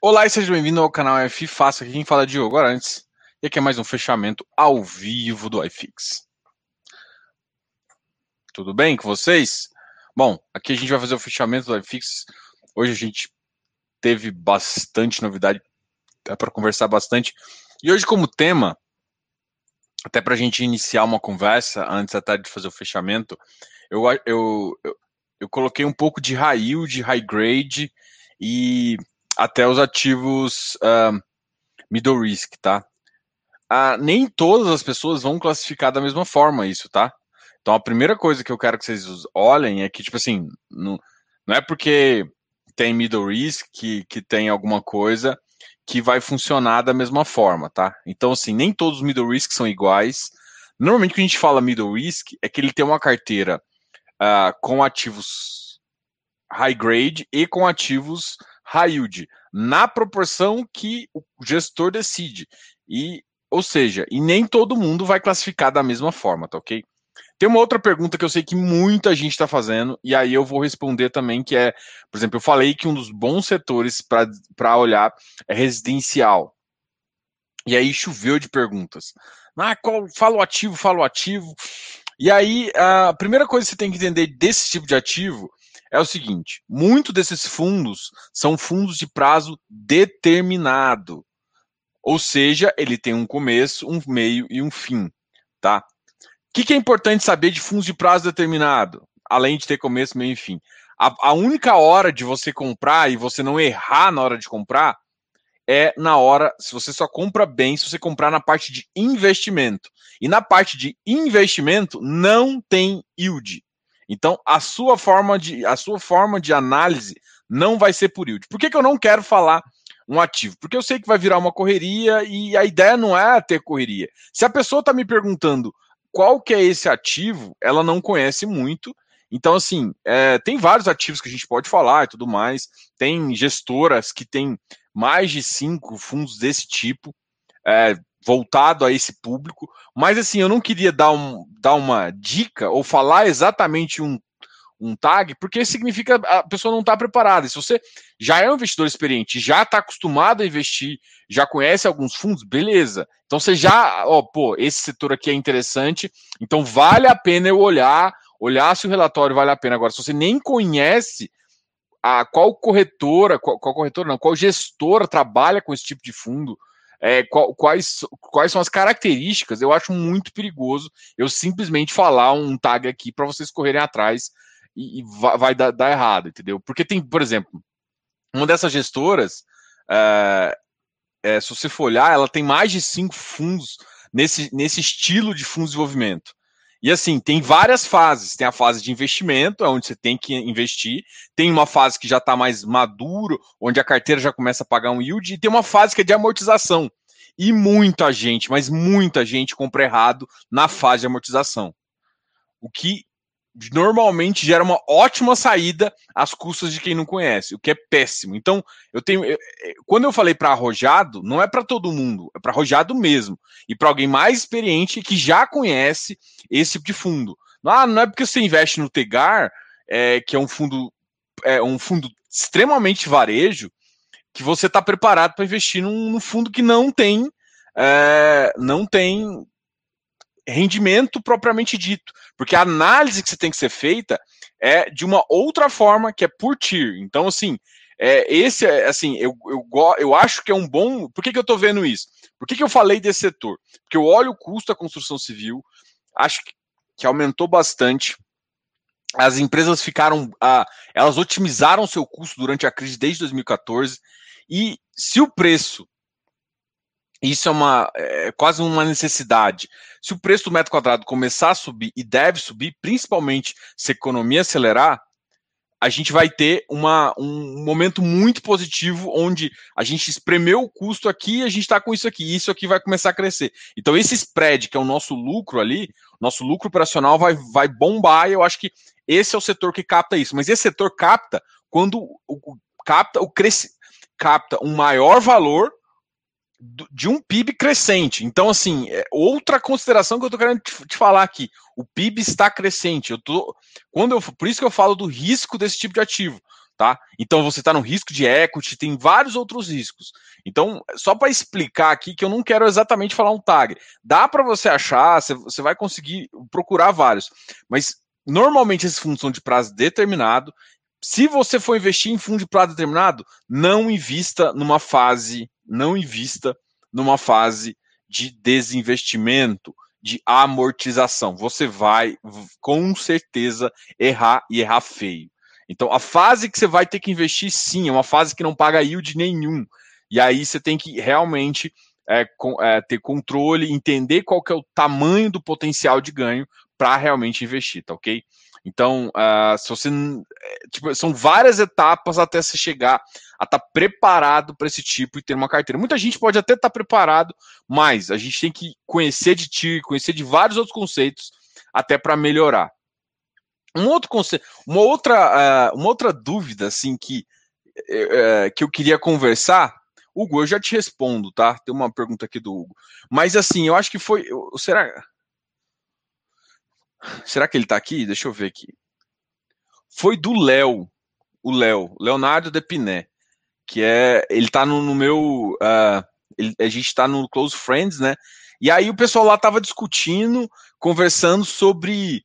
Olá e seja bem-vindo ao canal F Fácil. Aqui quem fala é Diogo Arantes. E aqui é mais um fechamento ao vivo do iFix. Tudo bem com vocês? Bom, aqui a gente vai fazer o fechamento do iFix. Hoje a gente teve bastante novidade para conversar bastante. E hoje, como tema, até para a gente iniciar uma conversa, antes até de fazer o fechamento, eu, eu, eu, eu coloquei um pouco de high yield, high grade e até os ativos uh, middle risk, tá? Uh, nem todas as pessoas vão classificar da mesma forma isso, tá? Então a primeira coisa que eu quero que vocês olhem é que, tipo assim, não, não é porque tem middle risk que, que tem alguma coisa que vai funcionar da mesma forma, tá? Então, assim, nem todos os middle risk são iguais. Normalmente, quando a gente fala middle risk, é que ele tem uma carteira uh, com ativos high grade e com ativos high yield, na proporção que o gestor decide. E, ou seja, e nem todo mundo vai classificar da mesma forma, tá ok? Tem uma outra pergunta que eu sei que muita gente está fazendo, e aí eu vou responder também, que é, por exemplo, eu falei que um dos bons setores para olhar é residencial. E aí choveu de perguntas. Ah, qual, fala o ativo, fala o ativo. E aí, a primeira coisa que você tem que entender desse tipo de ativo é o seguinte: muito desses fundos são fundos de prazo determinado. Ou seja, ele tem um começo, um meio e um fim, tá? O que, que é importante saber de fundos de prazo determinado? Além de ter começo, meio e fim. A, a única hora de você comprar e você não errar na hora de comprar é na hora, se você só compra bem, se você comprar na parte de investimento. E na parte de investimento não tem yield. Então, a sua forma de, a sua forma de análise não vai ser por yield. Por que, que eu não quero falar um ativo? Porque eu sei que vai virar uma correria e a ideia não é ter correria. Se a pessoa está me perguntando qual que é esse ativo, ela não conhece muito. Então, assim, é, tem vários ativos que a gente pode falar e tudo mais. Tem gestoras que têm mais de cinco fundos desse tipo. É, voltado a esse público, mas assim, eu não queria dar, um, dar uma dica ou falar exatamente um, um tag, porque significa a pessoa não está preparada. Se você já é um investidor experiente, já está acostumado a investir, já conhece alguns fundos, beleza. Então você já, ó, pô, esse setor aqui é interessante, então vale a pena eu olhar, olhar se o relatório vale a pena. Agora, se você nem conhece a qual corretora, qual, qual corretora não, qual gestora trabalha com esse tipo de fundo, é, qual, quais, quais são as características, eu acho muito perigoso eu simplesmente falar um tag aqui para vocês correrem atrás e, e vai, vai dar, dar, errado, entendeu? Porque tem, por exemplo, uma dessas gestoras, é, é, se você for olhar, ela tem mais de cinco fundos nesse, nesse estilo de fundos de desenvolvimento. E assim, tem várias fases. Tem a fase de investimento, é onde você tem que investir. Tem uma fase que já está mais maduro, onde a carteira já começa a pagar um yield. E tem uma fase que é de amortização. E muita gente, mas muita gente compra errado na fase de amortização. O que normalmente gera uma ótima saída às custas de quem não conhece, o que é péssimo. Então, eu tenho. Eu, quando eu falei para arrojado, não é para todo mundo, é para arrojado mesmo. E para alguém mais experiente que já conhece esse tipo de fundo. Ah, não é porque você investe no Tegar, é, que é um fundo, é um fundo extremamente varejo, que você está preparado para investir num, num, fundo que não tem. É, não tem rendimento propriamente dito, porque a análise que você tem que ser feita é de uma outra forma que é por tier. Então, assim, é, esse é assim, eu, eu, eu acho que é um bom. Por que, que eu estou vendo isso? Por que, que eu falei desse setor? Porque eu olho o custo da construção civil, acho que, que aumentou bastante. As empresas ficaram. Ah, elas otimizaram seu custo durante a crise desde 2014. E se o preço isso é uma é quase uma necessidade. Se o preço do metro quadrado começar a subir e deve subir, principalmente se a economia acelerar, a gente vai ter uma, um momento muito positivo onde a gente espremeu o custo aqui e a gente está com isso aqui, e isso aqui vai começar a crescer. Então, esse spread, que é o nosso lucro ali, nosso lucro operacional vai, vai bombar, e eu acho que esse é o setor que capta isso. Mas esse setor capta quando o, capta o cresce, capta um maior valor de um PIB crescente. Então, assim, é outra consideração que eu estou querendo te, falar aqui. O PIB está crescente. Eu tô, quando eu, por isso que eu falo do risco desse tipo de ativo. tá? Então você está no risco de equity, tem vários outros riscos. Então, só para explicar aqui que eu não quero exatamente falar um tag. Dá para você achar, você vai conseguir procurar vários, mas normalmente esses fundos são de prazo determinado. Se você for investir em fundo de prazo determinado, não invista numa fase, não invista numa fase de desinvestimento, de amortização. Você vai com certeza errar e errar feio. Então, a fase que você vai ter que investir, sim, é uma fase que não paga yield nenhum. E aí você tem que realmente é, com, é, ter controle, entender qual que é o tamanho do potencial de ganho para realmente investir, tá ok? Então, uh, se você. É, tipo, são várias etapas até você chegar a estar tá preparado para esse tipo e ter uma carteira. Muita gente pode até estar tá preparado, mas a gente tem que conhecer de ti, conhecer de vários outros conceitos até para melhorar. Um outro conceito, uma outra, uh, uma outra dúvida assim que, uh, que eu queria conversar. Hugo, eu já te respondo, tá? Tem uma pergunta aqui do Hugo. Mas assim, eu acho que foi. Será? Será que ele está aqui? Deixa eu ver aqui. Foi do Léo, o Léo, Leonardo Depiné, que é. Ele está no, no, meu. Uh, ele, a gente está no Close Friends, né? E aí o pessoal lá estava discutindo, conversando sobre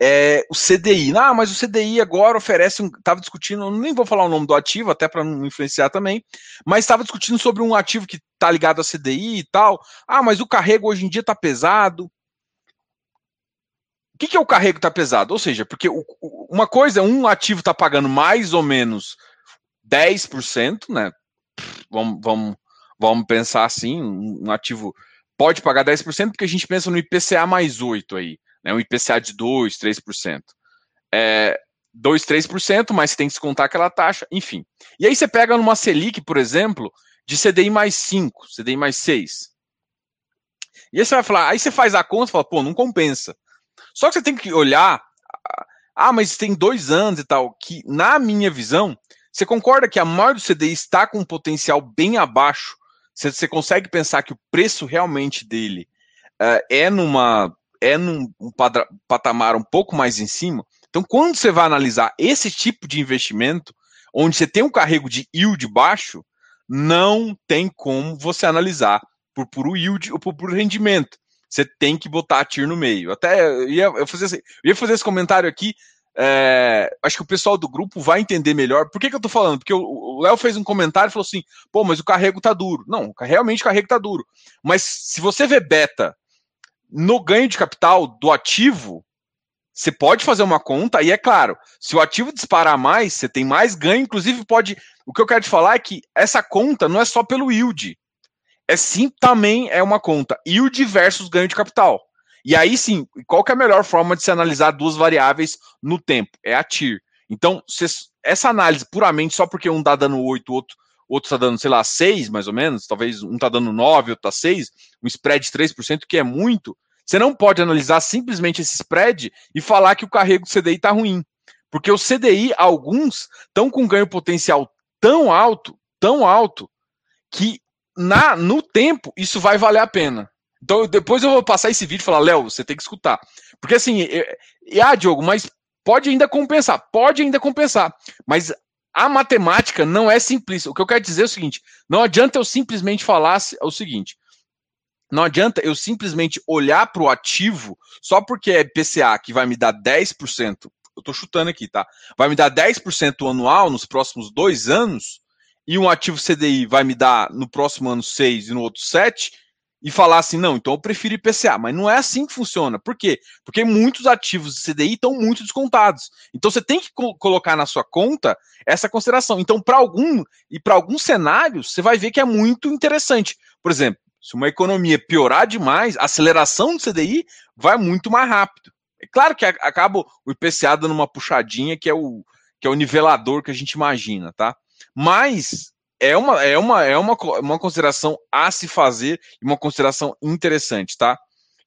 é, o CDI. Ah, mas o CDI agora oferece um. Estava discutindo, nem vou falar o nome do ativo, até para não influenciar também, mas estava discutindo sobre um ativo que está ligado a CDI e tal. Ah, mas o carrego hoje em dia está pesado. O que, que é o carrego está pesado? Ou seja, porque o, uma coisa, um ativo está pagando mais ou menos 10%, né? Vamos, vamos, vamos pensar assim, um ativo pode pagar 10% porque a gente pensa no IPCA mais 8 aí, né? Um IPCA de 2, 3%. É, 2, 3%, mas tem que descontar aquela taxa, enfim. E aí você pega numa Selic, por exemplo, de CDI mais 5, CDI mais 6. E aí você vai falar, aí você faz a conta e fala, pô, não compensa. Só que você tem que olhar. Ah, mas tem dois anos e tal. Que, na minha visão, você concorda que a maior do CDI está com um potencial bem abaixo? Você, você consegue pensar que o preço realmente dele uh, é numa é num um patamar um pouco mais em cima? Então, quando você vai analisar esse tipo de investimento, onde você tem um carrego de yield baixo, não tem como você analisar por puro yield ou por puro rendimento. Você tem que botar a TIR no meio. Até eu ia, eu fazer, eu ia fazer esse comentário aqui. É, acho que o pessoal do grupo vai entender melhor. Por que, que eu tô falando? Porque o Léo fez um comentário e falou assim: pô, mas o carrego tá duro. Não, realmente o carrego tá duro. Mas se você vê beta no ganho de capital do ativo, você pode fazer uma conta, e é claro, se o ativo disparar mais, você tem mais ganho, inclusive pode. O que eu quero te falar é que essa conta não é só pelo yield é sim também é uma conta yield versus ganho de capital. E aí sim, qual que é a melhor forma de se analisar duas variáveis no tempo? É a TIR. Então, se, essa análise puramente só porque um está dando 8, outro outro está dando, sei lá, 6 mais ou menos, talvez um está dando 9, outro está 6, um spread de 3%, que é muito, você não pode analisar simplesmente esse spread e falar que o carrego do CDI está ruim. Porque o CDI, alguns, estão com ganho potencial tão alto, tão alto, que na no tempo, isso vai valer a pena. Então, depois eu vou passar esse vídeo e falar, Léo, você tem que escutar. Porque assim, e ah, Diogo, mas pode ainda compensar, pode ainda compensar. Mas a matemática não é simples. O que eu quero dizer é o seguinte: não adianta eu simplesmente falar o seguinte. Não adianta eu simplesmente olhar para o ativo só porque é PCA que vai me dar 10%. Eu estou chutando aqui, tá? Vai me dar 10% anual nos próximos dois anos e um ativo CDI vai me dar no próximo ano 6 e no outro 7, e falar assim, não, então eu prefiro IPCA. Mas não é assim que funciona. Por quê? Porque muitos ativos de CDI estão muito descontados. Então você tem que co colocar na sua conta essa consideração. Então, para algum e para alguns cenários, você vai ver que é muito interessante. Por exemplo, se uma economia piorar demais, a aceleração do CDI vai muito mais rápido. É claro que acaba o IPCA dando uma puxadinha, que é o, que é o nivelador que a gente imagina, tá? Mas é uma, é uma, é uma, uma consideração a se fazer e uma consideração interessante, tá?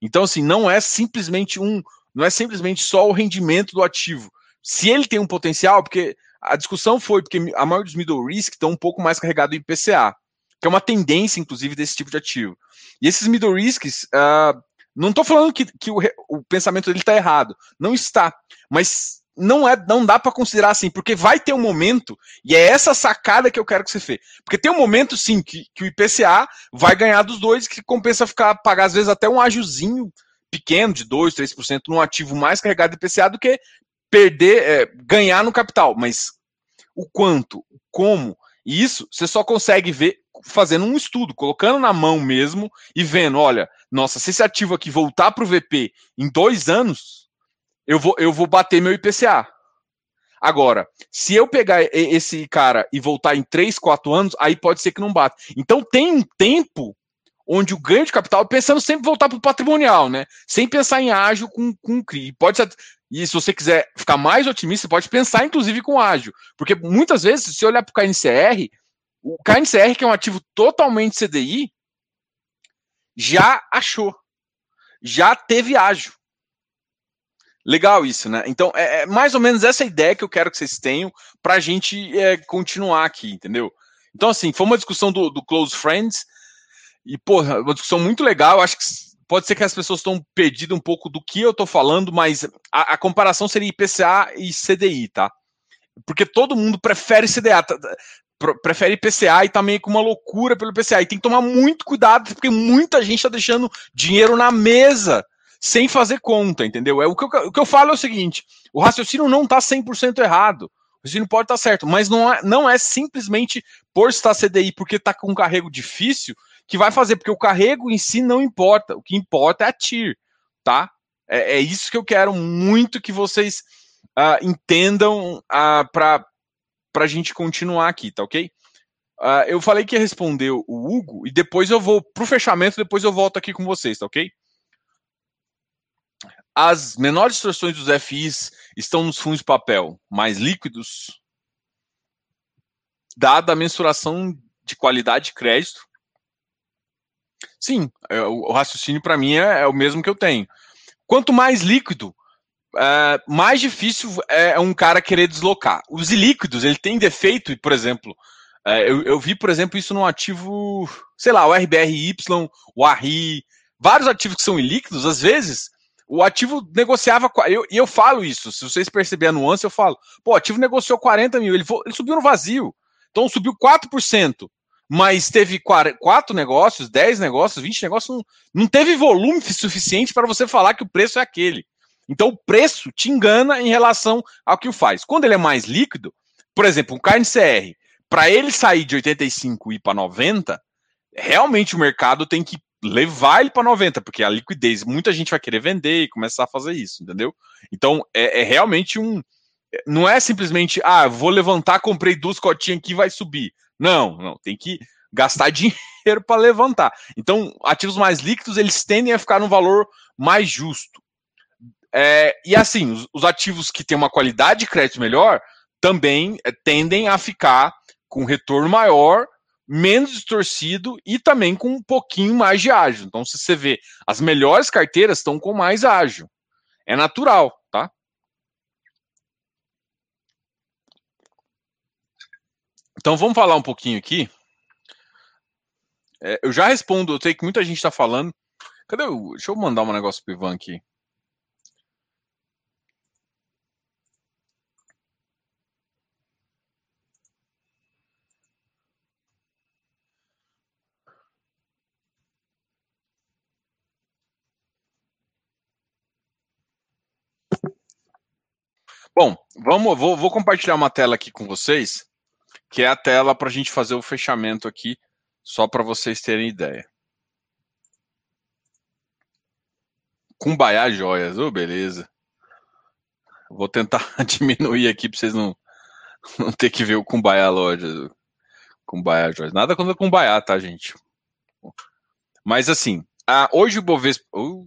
Então, assim, não é simplesmente um, não é simplesmente só o rendimento do ativo. Se ele tem um potencial, porque a discussão foi porque a maioria dos middle risk estão um pouco mais carregado em IPCA, que é uma tendência, inclusive, desse tipo de ativo. E esses middle risks, uh, não estou falando que, que o, o pensamento dele está errado, não está, mas não é, não dá para considerar assim, porque vai ter um momento, e é essa sacada que eu quero que você fez. Porque tem um momento, sim, que, que o IPCA vai ganhar dos dois, que compensa ficar pagar, às vezes, até um ágiozinho pequeno, de 2, 3%, num ativo mais carregado de IPCA do que perder, é, ganhar no capital. Mas o quanto, como, e isso você só consegue ver fazendo um estudo, colocando na mão mesmo e vendo, olha, nossa, se esse ativo aqui voltar para o VP em dois anos, eu vou, eu vou bater meu IPCA. Agora, se eu pegar esse cara e voltar em 3, 4 anos, aí pode ser que não bata. Então tem um tempo onde o ganho de capital, pensando sempre voltar para o patrimonial, né? Sem pensar em ágil com, com CRI. Pode ser, e se você quiser ficar mais otimista, pode pensar inclusive com ágil. Porque muitas vezes, se olhar para o KNCR, o KNCR, que é um ativo totalmente CDI, já achou. Já teve ágil. Legal isso, né? Então, é, é, mais ou menos essa ideia que eu quero que vocês tenham para a gente é, continuar aqui, entendeu? Então, assim, foi uma discussão do, do Close Friends e, porra, uma discussão muito legal. Acho que pode ser que as pessoas estão perdidas um pouco do que eu estou falando, mas a, a, comparação seria IPCA e CDI, tá? Porque todo mundo prefere CDA, prefere IPCA e tá meio com uma loucura pelo IPCA. E tem que tomar muito cuidado, porque muita gente está deixando dinheiro na mesa sem fazer conta, entendeu? É o que, eu, o que eu falo é o seguinte: o raciocínio não está 100% errado. O raciocínio pode estar tá certo, mas não é, não é simplesmente por estar CDI porque está com um carrego difícil que vai fazer, porque o carrego em si não importa. O que importa é a TIR, tá? É, é isso que eu quero muito que vocês uh, entendam uh, ah, para a gente continuar aqui, tá ok? Uh, eu falei que ia responder o Hugo e depois eu vou para o fechamento, depois eu volto aqui com vocês, tá ok? As menores distorções dos FIs estão nos fundos de papel mais líquidos, dada a mensuração de qualidade de crédito. Sim, é, o raciocínio para mim é, é, o mesmo que eu tenho. Quanto mais líquido, é, mais difícil é um cara querer deslocar. Os ilíquidos, ele tem defeito, por exemplo, eu, eu, vi, por exemplo, isso num ativo, sei lá, o RBRY, o ARRI, vários ativos que são ilíquidos, às vezes o ativo negociava. E eu, eu falo isso, se vocês perceberem a nuance, eu falo. Pô, o ativo negociou 40 mil, ele, ele subiu no vazio. Então subiu 4%. Mas teve quatro negócios, 10 negócios, 20 negócios, não, não teve volume suficiente para você falar que o preço é aquele. Então o preço te engana em relação ao que o faz. Quando ele é mais líquido, por exemplo, um carne CR, para ele sair de 85 e ir para 90, realmente o mercado tem que levar ele para 90, porque a liquidez, muita gente vai querer vender e começar a fazer isso, entendeu? Então, é, é realmente um. Não é simplesmente, ah, vou levantar, comprei duas cotinhas aqui vai subir. Não, não, tem que gastar dinheiro para levantar. Então, ativos mais líquidos, eles tendem a ficar num valor mais justo. É, e assim, os, os, ativos que têm uma qualidade de crédito melhor também é, tendem a ficar com retorno maior menos distorcido e também com um pouquinho mais de ágio. Então, se você vê, as melhores carteiras estão com mais ágio. É natural, tá? Então, vamos falar um pouquinho aqui. É, eu já respondo, eu sei que muita gente está falando. Cadê o. Deixa eu mandar um negócio pro Ivan aqui. Bom, vamos, vou, vou compartilhar uma tela aqui com vocês, que é a tela para a gente fazer o fechamento aqui, só para vocês terem ideia. Cumbaiá Joias, oh, beleza. Vou tentar diminuir aqui para vocês não, não ter que ver o Cumbaiá Lojas. Cumbaiá Joias. Nada contra Cumbaiá, tá, gente? Mas assim, a, hoje o Bovespa. Uh,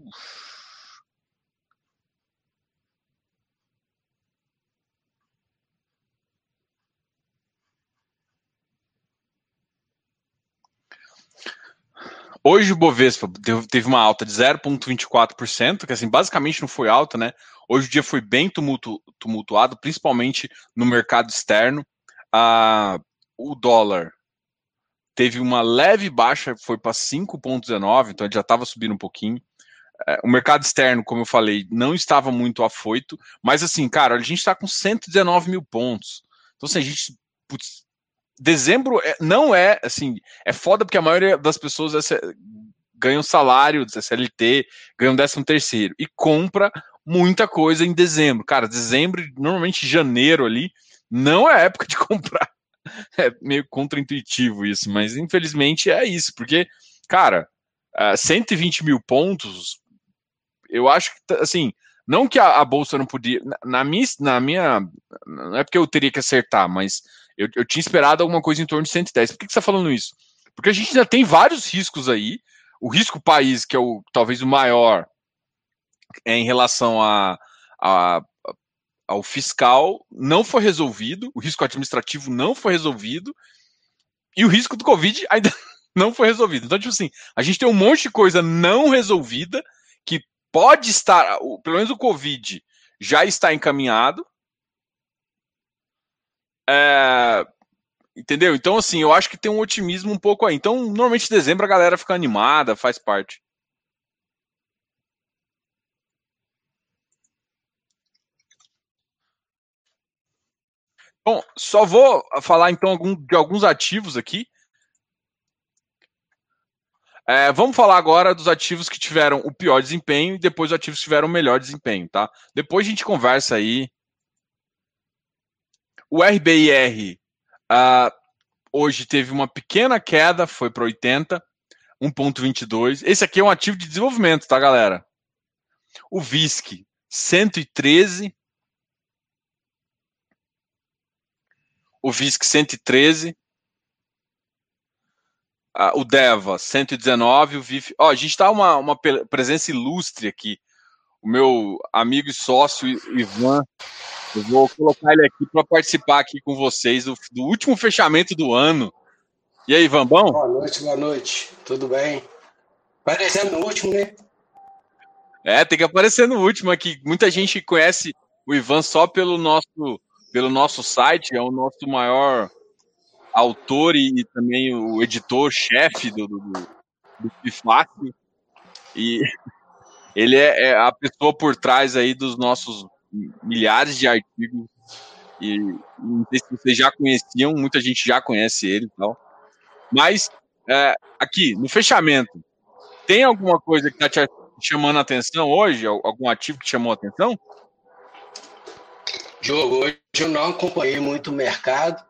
Hoje o Bovespa teve uma alta de 0,24%, que assim, basicamente não foi alta, né? Hoje o dia foi bem tumultu tumultuado, principalmente no mercado externo. Ah, o dólar teve uma leve baixa, foi para 5,19, então ele já estava subindo um pouquinho. é, o mercado externo, como eu falei, não estava muito afoito, mas assim, cara, a gente está com 119 mil pontos. Então, assim, a gente. Putz, dezembro é, não é assim, é foda porque a maioria das pessoas é, ganham salário CLT, ganham décimo terceiro e compra muita coisa em dezembro. Cara, dezembro, normalmente janeiro ali, não é época de comprar. É meio contraintuitivo isso, mas infelizmente é isso, porque, cara, 120 é, mil pontos, eu acho que, assim, não que a, a bolsa não podia, na minha, na minha, não é porque eu teria que acertar, mas eu, eu tinha esperado alguma coisa em torno de 110. Por que, que você está falando isso? Porque a gente ainda tem vários riscos aí. O risco país, que é o talvez o maior, é em relação a, a, ao fiscal, não foi resolvido. O risco administrativo não foi resolvido. E o risco do Covid ainda não foi resolvido. Então, tipo assim, a gente tem um monte de coisa não resolvida que pode estar, pelo menos o Covid já está encaminhado, é, entendeu? Então, assim, eu acho que tem um otimismo um pouco aí. Então, normalmente em dezembro a galera fica animada, faz parte. Bom, só vou falar então de alguns ativos aqui. É, vamos falar agora dos ativos que tiveram o pior desempenho e depois os ativos que tiveram o melhor desempenho, tá? Depois a gente conversa aí o RBIR uh, ah, hoje teve uma pequena queda, foi para 80, 1,22. Esse aqui é um ativo de desenvolvimento, tá, galera? O VISC, 113. O VISC, 113. Uh, o DEVA, 119. O VIF. Ó, a gente está uma, uma presença ilustre aqui. O meu amigo e sócio Ivan eu vou colocar ele aqui para participar aqui com vocês do, do, último fechamento do ano. E aí, Vambão? Boa noite, boa noite. Tudo bem? Aparecendo no último, né? É, tem que aparecer no último aqui. Muita gente conhece o Ivan só pelo nosso, pelo nosso site, é o nosso maior autor e, e também o editor-chefe do, do, do, do E ele é, é a pessoa por trás aí dos nossos milhares de artigos e não sei se vocês já conheciam, muita gente já conhece ele e tal. Mas é, aqui, no fechamento, tem alguma coisa que está te chamando a atenção hoje? Algum ativo que chamou a atenção? Diogo, hoje eu não acompanhei muito o mercado,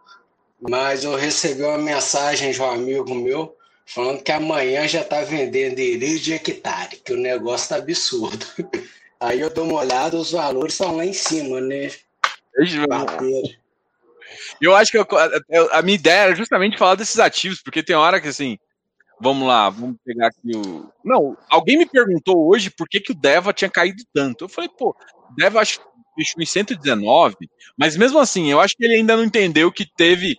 mas eu recebi uma mensagem de um amigo meu falando que amanhã já está vendendo irídio de hectare, que o negócio está absurdo. Aí eu dou uma olhada, os valores estão lá em cima, né? Eu acho que eu, a, a, minha ideia era justamente falar desses ativos, porque tem hora que assim, vamos lá, vamos pegar aqui o. Não, alguém me perguntou hoje por que, que o Deva tinha caído tanto. Eu falei, pô, Deva acho que fechou em 119, mas mesmo assim, eu acho que ele ainda não entendeu que teve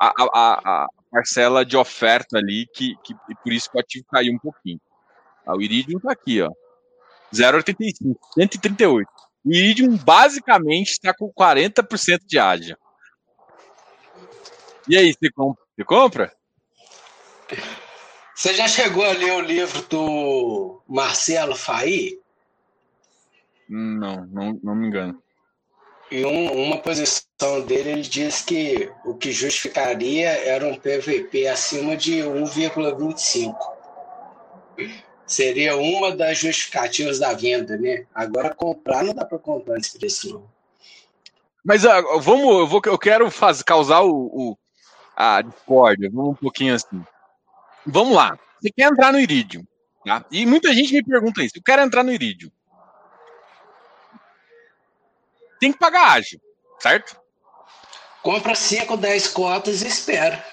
a, a, a parcela de oferta ali, que, que, e por isso que o ativo caiu um pouquinho. Ah, o Iridium tá aqui, ó. 0,85, 138. O Iridium basicamente está com 40% de ágio. E aí, você compra? Você compra? Você já chegou a ler o livro do Marcelo Faí? Não, não, não me engano. E um, uma posição dele, ele diz que o que justificaria era um PVP acima de 1,25 seria uma das justificativas da venda, né? Agora comprar não dá para comprar nesse preço não. Mas uh, vamos, eu, vou, eu quero faz, causar o, o, a discórdia, vamos um pouquinho assim. Vamos lá, você quer entrar no Iridium, tá? E muita gente me pergunta isso, eu quero entrar no Iridium. Tem que pagar ágil, certo? Compra 5, 10 cotas e espera.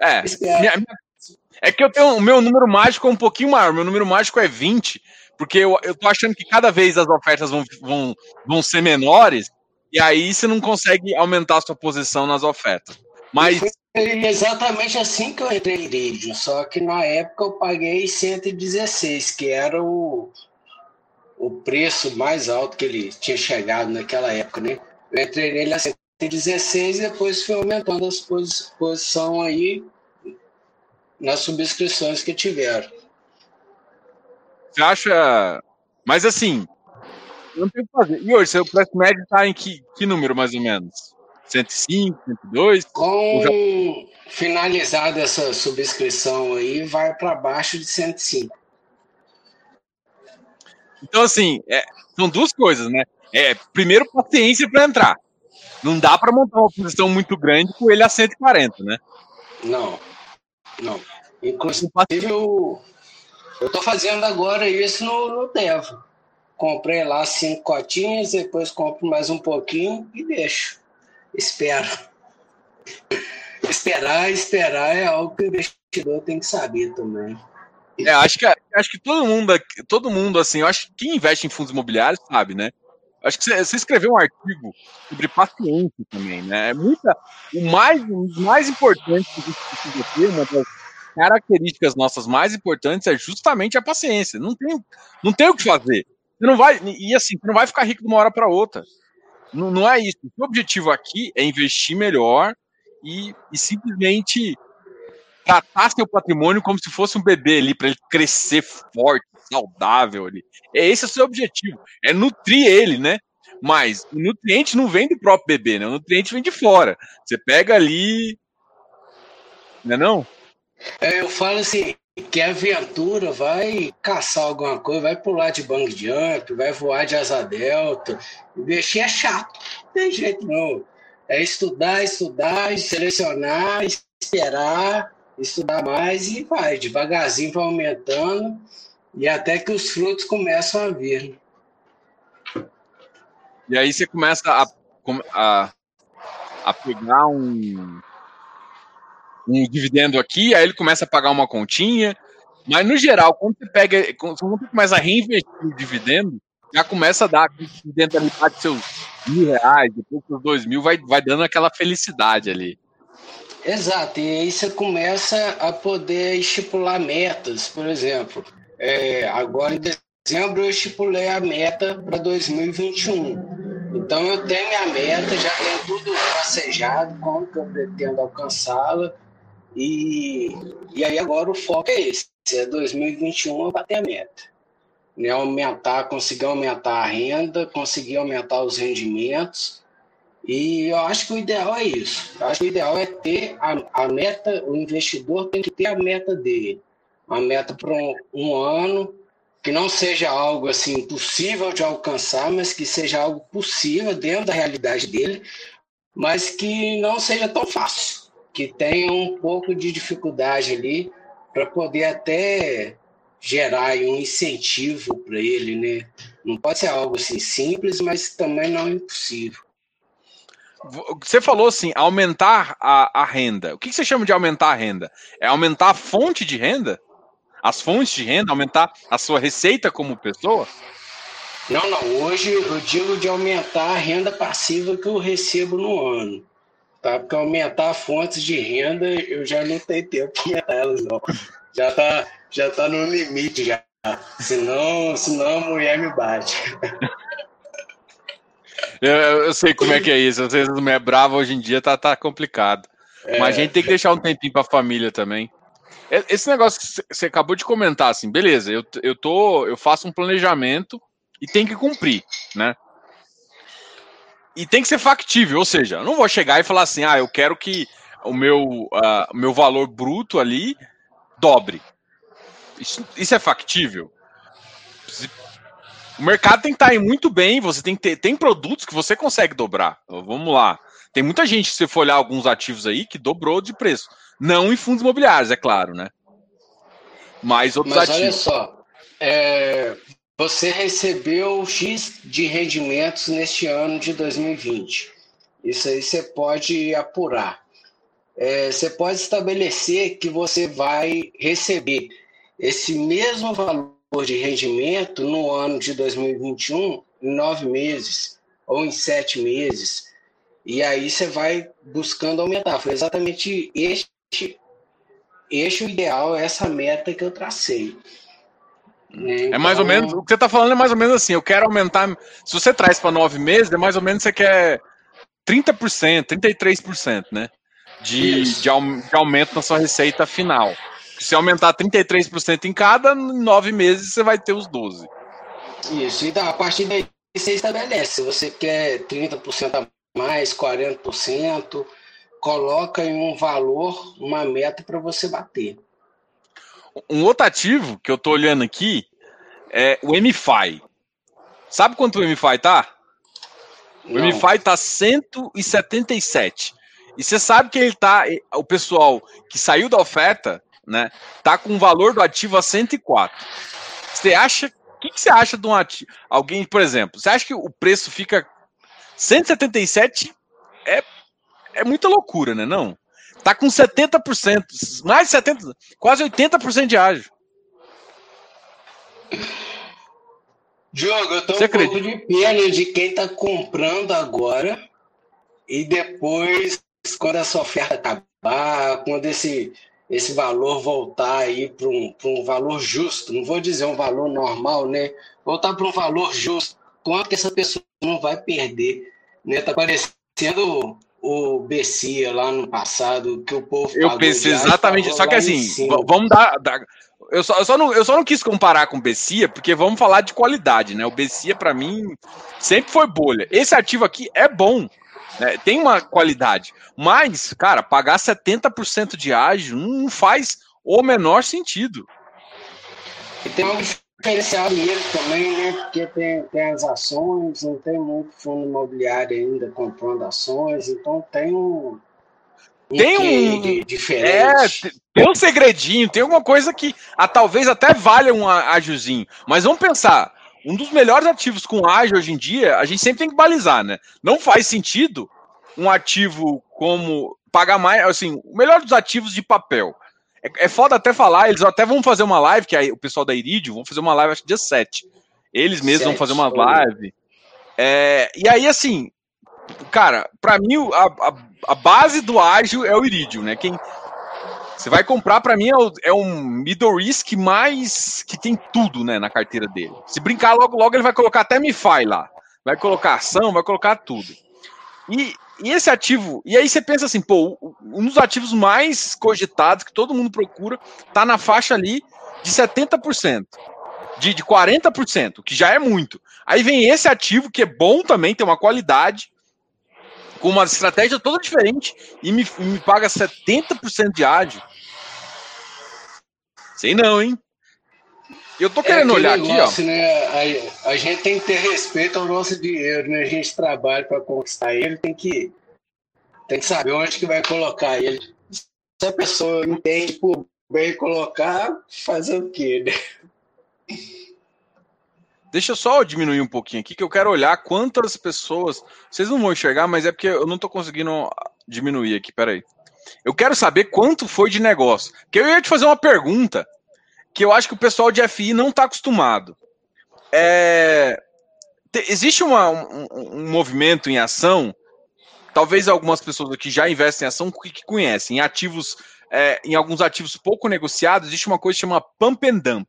É, espera. É que eu tenho o meu número mágico é um pouquinho maior. Meu número mágico é 20, porque eu, eu tô achando que cada vez as ofertas vão, vão, vão ser menores, e aí você não consegue aumentar a sua posição nas ofertas. Mas. Foi exatamente assim que eu entrei em só que na época eu paguei 116, que era o, o preço mais alto que ele tinha chegado naquela época, né? Eu entrei nele a 116 e depois fui aumentando as posição aí nas subscrições que tiveram. Você acha. Mas assim, não tem o que fazer. E hoje, seu preço médio está em que, que número, mais ou menos? 105, 102? Com já... finalizada essa subscrição aí, vai para baixo de 105. Então, assim, é, são duas coisas, né? É, primeiro, paciência para entrar. Não dá para montar uma posição muito grande com ele a 140, né? Não, não. Inclusive, eu, eu tô fazendo agora isso no, no Devo. Comprei lá cinco cotinhas, depois compro mais um pouquinho e deixo. Espero. Esperar, esperar é algo que o investidor tem que saber também. É, acho que, acho que todo mundo, todo mundo, assim, eu acho que quem investe em fundos imobiliários sabe, né? Acho que você, escreveu um artigo sobre paciência também, né? É muita, o mais, o mais importante que a gente precisa ter, uma das características nossas mais importantes é justamente a paciência. Não tem, não tem o que fazer. Você não vai, e assim, você não vai ficar rico de uma hora para outra. Não, não é isso. O objetivo aqui é investir melhor e, e simplesmente tratar seu patrimônio como se fosse um bebê ali, para ele crescer forte, saudável ali. É esse é o seu objetivo, é nutrir ele, né? Mas o nutriente não vem do próprio bebê, né? O nutriente vem de fora. Você pega ali. Não é não? É, eu falo assim, que aventura vai caçar alguma coisa, vai pular de bang jump, vai voar de asa delta. Investir é chato, não tem jeito não. É estudar, estudar, selecionar, esperar, estudar mais e vai, devagarzinho vai aumentando e até que os frutos começam a vir. E aí você começa a, a, a pegar um, um dividendo aqui, aí ele começa a pagar uma continha. Mas no geral, quando você pega, quando você começa a reinvestir o dividendo, já começa a dar dividendo ali de seus mil reais, depois dos dois mil, vai, vai dando aquela felicidade ali. Exato, e aí você começa a poder estipular metas, por exemplo. É, agora em dezembro eu estipulei a meta para 2021. Então eu tenho minha meta, já tenho tudo passejado, como que eu pretendo alcançá-la. E, e aí agora o foco é esse, é 2021 eu bater a meta. Né, aumentar, conseguir aumentar a renda, conseguir aumentar os rendimentos. E eu acho que o ideal é isso. Eu acho que o ideal é ter a, a meta, o investidor tem que ter a meta dele. Uma meta para um, um ano, que não seja algo assim impossível de alcançar, mas que seja algo possível dentro da realidade dele, mas que não seja tão fácil que tenha um pouco de dificuldade ali para poder até gerar um incentivo para ele, né? Não pode ser algo assim simples, mas também não impossível. Você falou assim, aumentar a, a renda. O que, você chama de aumentar a renda? É aumentar a fonte de renda? As fontes de renda? Aumentar a sua receita como pessoa? Não, não. Hoje eu digo de aumentar a renda passiva que eu recebo no ano. Tá? Porque aumentar fontes de renda, eu já não tenho tempo para aumentar elas, não. Já tá, já tá no limite, já. Senão, senão a mulher me bate. Eu, eu sei como é que é isso. Às vezes a mulher brava hoje em dia tá, tá complicado. É. Mas a gente tem que deixar um tempinho para a família também. Esse negócio que você acabou de comentar, assim, beleza, eu, eu, tô, eu faço um planejamento e tem que cumprir, né? e tem que ser factível, ou seja, eu não vou chegar e falar assim, ah, eu quero que o meu, uh, meu valor bruto ali dobre. Isso, isso é factível? O mercado tem que estar aí muito bem, você tem que ter tem produtos que você consegue dobrar. Vamos lá. Tem muita gente, se você for olhar alguns ativos aí, que dobrou de preço. Não em fundos imobiliários, é claro, né? Mas outros Mas ativos. Olha só, é, você recebeu X de rendimentos neste ano de 2020. Isso aí você pode apurar. É, você pode estabelecer que você vai receber esse mesmo valor de rendimento no ano de 2021 em nove meses ou em sete meses. E aí você vai buscando aumentar. Foi exatamente este, este o ideal, essa meta que eu tracei. Então... É mais ou menos, o que você está falando é mais ou menos assim, eu quero aumentar, se você traz para nove meses, é mais ou menos você quer 30%, 33%, né? De, de, de aumento na sua receita final. Se aumentar 33% em cada, em nove meses você vai ter os 12. Isso, e a partir daí você estabelece. Se você quer 30% a mais, 40%, coloca em um valor, uma meta para você bater. Um outro ativo que eu tô olhando aqui é o MFI. Sabe quanto o MFI tá? O Não. MFI tá 177. E você sabe que ele tá, o pessoal que saiu da oferta, né, tá com o valor do ativo a 104. Você acha, o que, que você acha de um ativo? Alguém, por exemplo, você acha que o preço fica 177 é é muita loucura, né, não? Tá com 70%, mais de 70%, quase 80% de ágio. Diogo, eu tô Você um acredita? pouco de pena de quem tá comprando agora e depois, quando essa oferta acabar, quando esse, esse valor voltar aí para um, um valor justo, não vou dizer um valor normal, né? Voltar para um valor justo, quanto que essa pessoa não vai perder, né? Tá parecendo o Bessia lá no passado, que o povo. Eu pensei exatamente. Só que assim, vamos dar, dar. eu, só, eu, só não, eu só não quis comparar com o Bessia, porque vamos falar de qualidade, né? O Bessia, para mim, sempre foi bolha. Esse ativo aqui é bom. Né? Tem uma qualidade. Mas, cara, pagar 70% de ágio não faz o menor sentido. E tem uma diferencial nele também, né? Porque tem, tem as ações, não tem muito fundo imobiliário ainda comprando ações, então tem um. um tem um. diferente. É, tem um segredinho, tem alguma coisa que a, talvez até valha um ágiozinho. Mas vamos pensar. Um dos melhores ativos com ágio hoje em dia, a gente sempre tem que balizar, né? Não faz sentido um ativo como pagar mais, assim, o melhor dos ativos de papel é, é foda até falar, eles até vão fazer uma live, que aí o pessoal da Iridium vão fazer uma live, acho que dia 7. Eles mesmos 7, vão fazer uma live. É, e aí, assim, cara, para mim a, a, a, base do ágil é o Iridium, né? Quem você vai comprar para mim é, é um middle risk mais que tem tudo, né, na carteira dele. Se brincar logo logo ele vai colocar até MiFi lá, vai colocar ação, vai colocar tudo. E e esse ativo, e aí você pensa assim, pô, um dos ativos mais cogitados que todo mundo procura tá na faixa ali de 70%, de, de 40%, que já é muito. Aí vem esse ativo que é bom também, tem uma qualidade, com uma estratégia toda diferente e me, me paga 70% de ágio. Sei não, hein? Eu tô querendo é olhar negócio, aqui, ó. Né? A, a, gente tem que ter respeito ao nosso dinheiro, né? A gente trabalha para conquistar ele, tem que, tem que saber onde que vai colocar ele. Se a pessoa entende por bem colocar, fazer o quê, né? Deixa eu só diminuir um pouquinho aqui, que eu quero olhar quantas pessoas. Vocês não vão enxergar, mas é porque eu não tô conseguindo diminuir aqui, peraí. Eu quero saber quanto foi de negócio. Que eu ia te fazer uma pergunta que eu acho que o pessoal de FI não está acostumado. É, existe uma, um, um, movimento em ação, talvez algumas pessoas aqui já investem em ação que, conhecem, em ativos, é, em alguns ativos pouco negociados, existe uma coisa que chama pump and dump.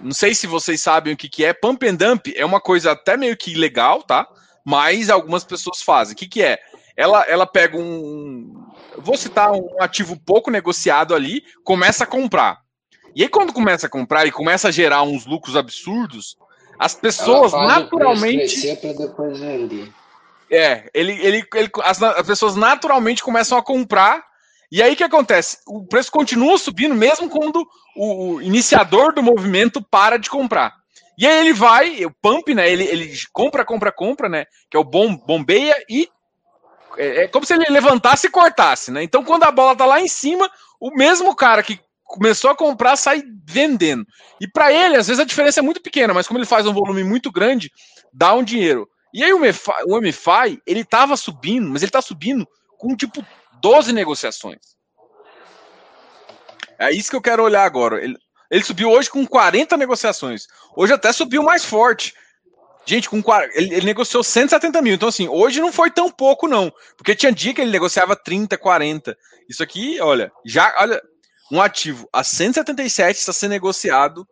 Não sei se vocês sabem o que, que é. Pump and dump é uma coisa até meio que ilegal, tá? Mas algumas pessoas fazem. O que, que é? Ela, ela pega um. Vou citar um ativo pouco negociado ali, começa a comprar. E aí, quando começa a comprar e começa a gerar uns lucros absurdos, as pessoas naturalmente. depois vender. É, ele, ele, ele, as, as pessoas naturalmente começam a comprar. E aí o que acontece? O preço continua subindo, mesmo quando o, o iniciador do movimento para de comprar. E aí ele vai, o pump, né? Ele, ele compra, compra, compra, né? Que é o bom, bombeia e é, é, como se ele levantasse e cortasse, né? Então, quando a bola tá lá em cima, o mesmo cara que começou a comprar, sai vendendo. E para ele, às vezes a diferença é muito pequena, mas como ele faz um volume muito grande, dá um dinheiro. E aí o MFI, o ele estava subindo, mas ele está subindo com tipo 12 negociações. É isso que eu quero olhar agora. Ele, ele subiu hoje com 40 negociações. Hoje até subiu mais forte. Gente, com ele, ele, negociou 170 mil. Então, assim, hoje não foi tão pouco, não. Porque tinha dia que ele negociava 30, 40. Isso aqui, olha, já, olha, um ativo a 177 está sendo negociado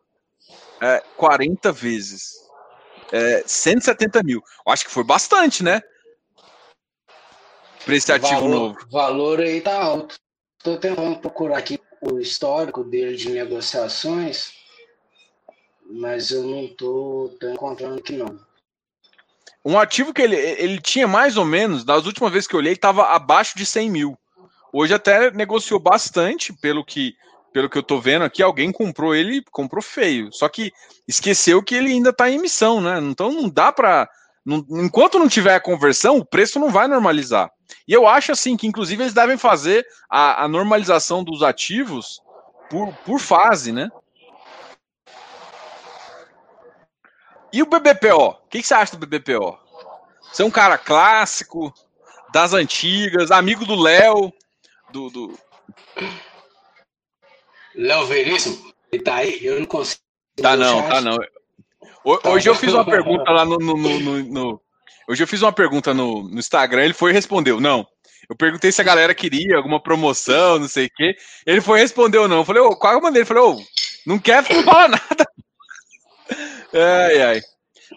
é, 40 vezes. É, 170 mil. Acho que foi bastante, né? Para esse ativo valor, novo. O valor aí tá alto. Estou tentando procurar aqui o histórico dele de negociações, mas eu não estou encontrando aqui não. Um ativo que ele, ele tinha mais ou menos, das últimas vezes que eu olhei, estava abaixo de 100 mil. Hoje até negociou bastante, pelo que, pelo que eu tô vendo aqui, alguém comprou ele, comprou feio. Só que esqueceu que ele ainda está em emissão, né? Então não dá para enquanto não tiver a conversão, o preço não vai normalizar. E eu acho assim que, inclusive, eles devem fazer a, a normalização dos ativos por, por fase, né? E o BBPO? O que, que você acha do BBPO? Você é um cara clássico, das antigas, amigo do Léo, do. do... Léo Veríssimo? Ele tá aí? Eu não consigo. Tá não, tá não. Hoje eu fiz uma pergunta lá no, no, no, no. Hoje eu fiz uma pergunta no, no Instagram, ele foi e respondeu. Não. Eu perguntei se a galera queria alguma promoção, não sei o quê. Ele foi e respondeu não. Eu falei, ô, qual é a maneira? Ele falou, ô, não quer, não fala nada. Ai, ai.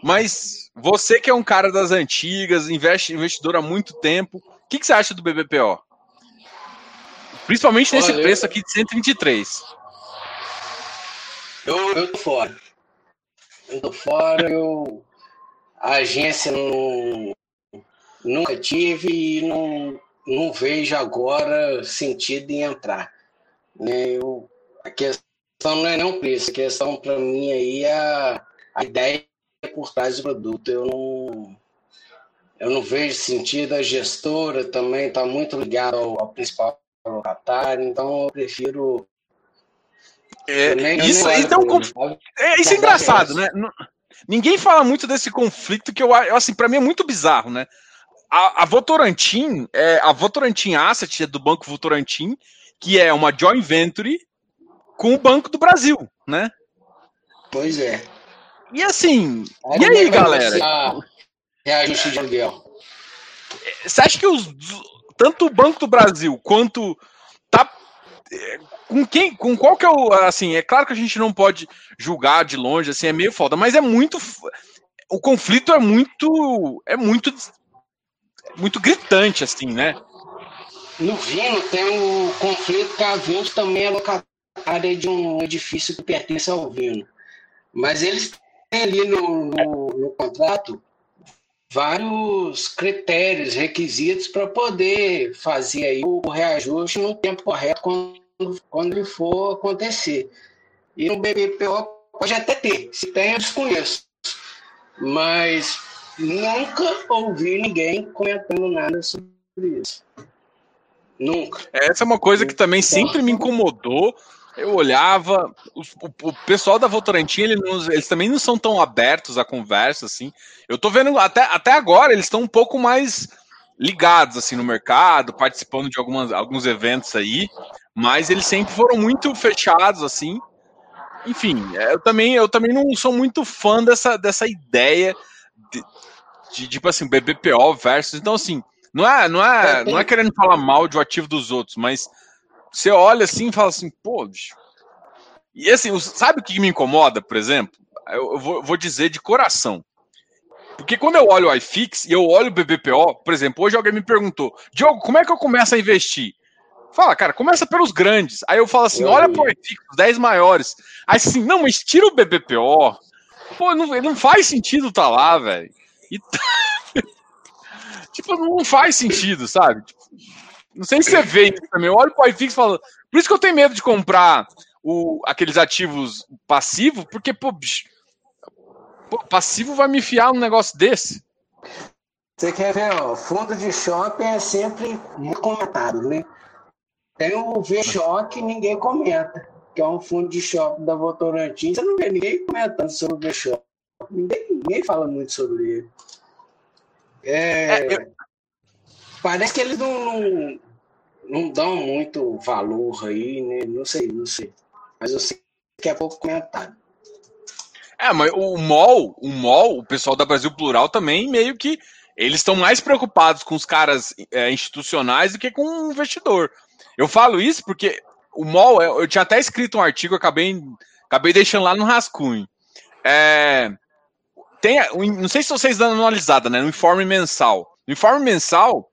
Mas você que é um cara das antigas, investe, investidor há muito tempo, o que, que você acha do BBPO? Principalmente nesse Olha, preço aqui de 123. Eu, eu tô fora. Eu tô fora, eu. A agência não, nunca tive e não, não vejo agora sentido em entrar. Né? Eu, a questão não é não preço, a questão para mim aí é a, a ideia por trás do produto. Eu não, eu não vejo sentido, a gestora também está muito ligada ao, ao principal locatário, então eu prefiro é, nem, isso, então, é, isso é engraçado, né? Ninguém fala muito desse conflito que eu assim, para mim é muito bizarro, né? A, a Votorantim, é, a Votorantim Asset é do Banco Votorantim, que é uma joint venture com o Banco do Brasil, né? Pois é. E assim, aí e aí, galera? Reajuste de aluguel. Você acha que os, tanto o Banco do Brasil quanto tá com quem, com qual que é o, assim, é claro que a gente não pode julgar de longe, assim, é meio foda, mas é muito, o conflito é muito, é muito, muito gritante, assim, né? No Vino tem o conflito que a Vinci também é locatária de um edifício que pertence ao Vino, mas eles têm ali no, no, no contrato vários critérios, requisitos para poder fazer aí o reajuste no tempo correto quando quando ele for acontecer. E no BBPO pode até ter, se tem eu desconheço. Mas nunca ouvi ninguém comentando nada sobre isso. Nunca. Essa é uma coisa que também sempre me incomodou. Eu olhava, o, o, o pessoal da Votorantim, eles, eles, também não são tão abertos à conversa, assim. Eu tô vendo, até, até agora, eles estão um pouco mais ligados, assim, no mercado, participando de algumas, alguns eventos aí, mas eles sempre foram muito fechados, assim. Enfim, é, eu também, eu também não sou muito fã dessa, dessa ideia de, de tipo assim, BBPO versus. Então, assim, não é, não é, é não é querendo falar mal de um ativo dos outros, mas você olha assim e fala assim, pô, bicho. E assim, sabe o que me incomoda, por exemplo? Eu, vou, vou dizer de coração. Porque quando eu olho o iFix e eu olho o BBPO, por exemplo, hoje alguém me perguntou, Diogo, como é que eu começo a investir? Fala, cara, começa pelos grandes. Aí eu falo assim, olha pro Epic, os 10 maiores. Aí assim, não, mas tira o BBPO. Pô, não, não faz sentido tá lá, velho. E... tipo, não faz sentido, sabe? Tipo, não sei se você vê isso também. Eu olho pro iFix e falo, por isso que eu tenho medo de comprar o, aqueles ativos passivos, porque, pô, bicho, pô, passivo vai me fiar um negócio desse. Você quer ver, ó, fundo de shopping é sempre muito comentado, né? Tem o V-Shock ninguém comenta, que é um fundo de shopping da Votorantim. Você não vê ninguém comentando sobre o V-Shock. Ninguém, ninguém fala muito sobre ele. É, é, parece que eles não, não, não, dão muito valor aí, né? Não sei, não sei. Mas eu sei que é pouco comentado. É, mas o MOL, o MOL, o pessoal da Brasil Plural também meio que eles estão mais preocupados com os caras é, institucionais do que com o investidor. Eu falo isso porque o MOL, eu tinha até escrito um artigo, acabei, acabei deixando lá no rascunho. É, tem, não sei se vocês dão analisada, né? No informe mensal. No informe mensal,